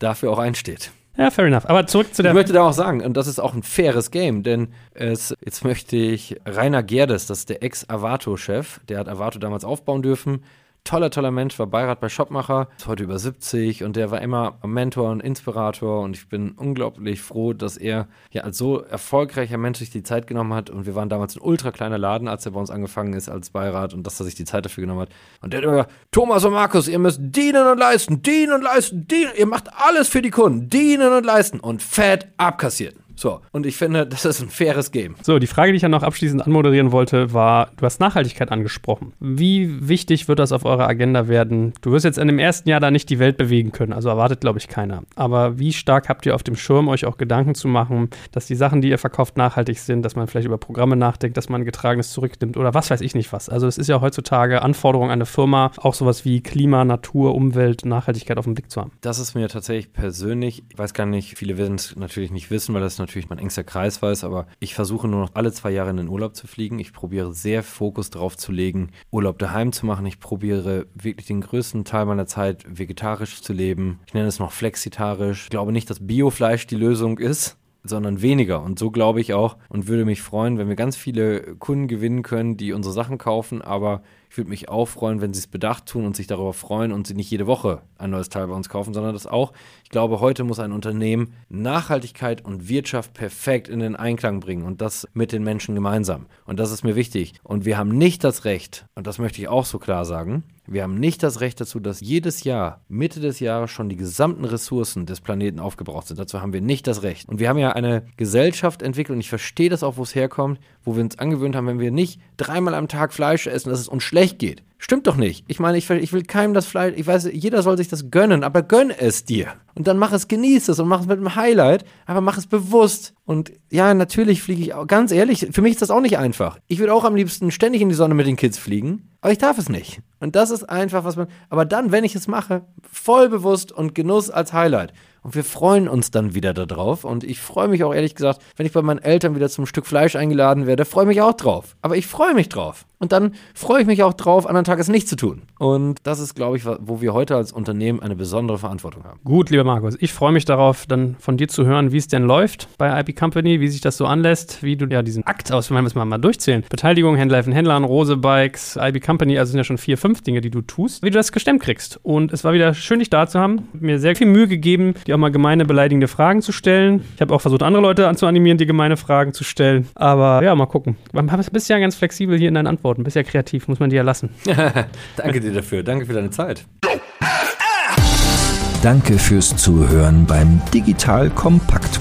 dafür auch einsteht. Ja, fair enough. Aber zurück zu der. Ich möchte da auch sagen, und das ist auch ein faires Game, denn es, jetzt möchte ich Rainer Gerdes, das ist der Ex-Avato-Chef, der hat Avato damals aufbauen dürfen, toller, toller Mensch, war Beirat bei Shopmacher, ist heute über 70 und der war immer Mentor und Inspirator und ich bin unglaublich froh, dass er ja als so erfolgreicher Mensch sich die Zeit genommen hat und wir waren damals ein ultra kleiner Laden, als er bei uns angefangen ist als Beirat und dass er sich die Zeit dafür genommen hat. Und der hat immer, Thomas und Markus, ihr müsst dienen und leisten, dienen und leisten, dienen, ihr macht alles für die Kunden, dienen und leisten und fett abkassieren. So, und ich finde, das ist ein faires Game. So, die Frage, die ich ja noch abschließend anmoderieren wollte, war, du hast Nachhaltigkeit angesprochen. Wie wichtig wird das auf eurer Agenda werden? Du wirst jetzt in dem ersten Jahr da nicht die Welt bewegen können, also erwartet, glaube ich, keiner. Aber wie stark habt ihr auf dem Schirm, euch auch Gedanken zu machen, dass die Sachen, die ihr verkauft, nachhaltig sind, dass man vielleicht über Programme nachdenkt, dass man Getragenes zurücknimmt oder was weiß ich nicht was. Also es ist ja heutzutage Anforderung an eine Firma, auch sowas wie Klima, Natur, Umwelt, Nachhaltigkeit auf dem Blick zu haben. Das ist mir tatsächlich persönlich, ich weiß gar nicht, viele werden es natürlich nicht wissen, weil das natürlich mein engster Kreis weiß, aber ich versuche nur noch alle zwei Jahre in den Urlaub zu fliegen. Ich probiere sehr Fokus darauf zu legen, Urlaub daheim zu machen. Ich probiere wirklich den größten Teil meiner Zeit vegetarisch zu leben. Ich nenne es noch flexitarisch. Ich glaube nicht, dass Biofleisch die Lösung ist sondern weniger. Und so glaube ich auch und würde mich freuen, wenn wir ganz viele Kunden gewinnen können, die unsere Sachen kaufen, aber ich würde mich auch freuen, wenn sie es bedacht tun und sich darüber freuen und sie nicht jede Woche ein neues Teil bei uns kaufen, sondern das auch, ich glaube, heute muss ein Unternehmen Nachhaltigkeit und Wirtschaft perfekt in den Einklang bringen und das mit den Menschen gemeinsam. Und das ist mir wichtig. Und wir haben nicht das Recht, und das möchte ich auch so klar sagen, wir haben nicht das Recht dazu, dass jedes Jahr, Mitte des Jahres schon die gesamten Ressourcen des Planeten aufgebraucht sind. Dazu haben wir nicht das Recht. Und wir haben ja eine Gesellschaft entwickelt, und ich verstehe das auch, wo es herkommt, wo wir uns angewöhnt haben, wenn wir nicht dreimal am Tag Fleisch essen, dass es uns schlecht geht. Stimmt doch nicht. Ich meine, ich, ich will keinem das Fleisch, ich weiß, jeder soll sich das gönnen, aber gönn es dir. Und dann mach es, genieß es und mach es mit einem Highlight, aber mach es bewusst. Und ja, natürlich fliege ich auch, ganz ehrlich, für mich ist das auch nicht einfach. Ich würde auch am liebsten ständig in die Sonne mit den Kids fliegen, aber ich darf es nicht. Und das ist einfach, was man, aber dann, wenn ich es mache, voll bewusst und Genuss als Highlight. Und wir freuen uns dann wieder darauf. Und ich freue mich auch ehrlich gesagt, wenn ich bei meinen Eltern wieder zum Stück Fleisch eingeladen werde, freue mich auch drauf. Aber ich freue mich drauf. Und dann freue ich mich auch drauf, anderen Tag es nicht zu tun. Und das ist, glaube ich, wo wir heute als Unternehmen eine besondere Verantwortung haben. Gut, lieber Markus, ich freue mich darauf, dann von dir zu hören, wie es denn läuft bei IP Company, wie sich das so anlässt, wie du ja diesen Akt aus, wenn wir es mal, mal durchzählen. Beteiligung, Händler von Händlern, Rose Bikes, IB Company, also sind ja schon vier, fünf Dinge, die du tust, wie du das gestemmt kriegst. Und es war wieder schön, dich da zu haben. Mir sehr viel Mühe gegeben, dir auch mal gemeine, beleidigende Fragen zu stellen. Ich habe auch versucht, andere Leute anzuanimieren, dir gemeine Fragen zu stellen. Aber ja, mal gucken. Du bist ja ganz flexibel hier in deinen Antworten, bist ja kreativ, muss man dir ja lassen. <laughs> Danke dir dafür. Danke für deine Zeit. Danke fürs Zuhören beim Digital Kompakt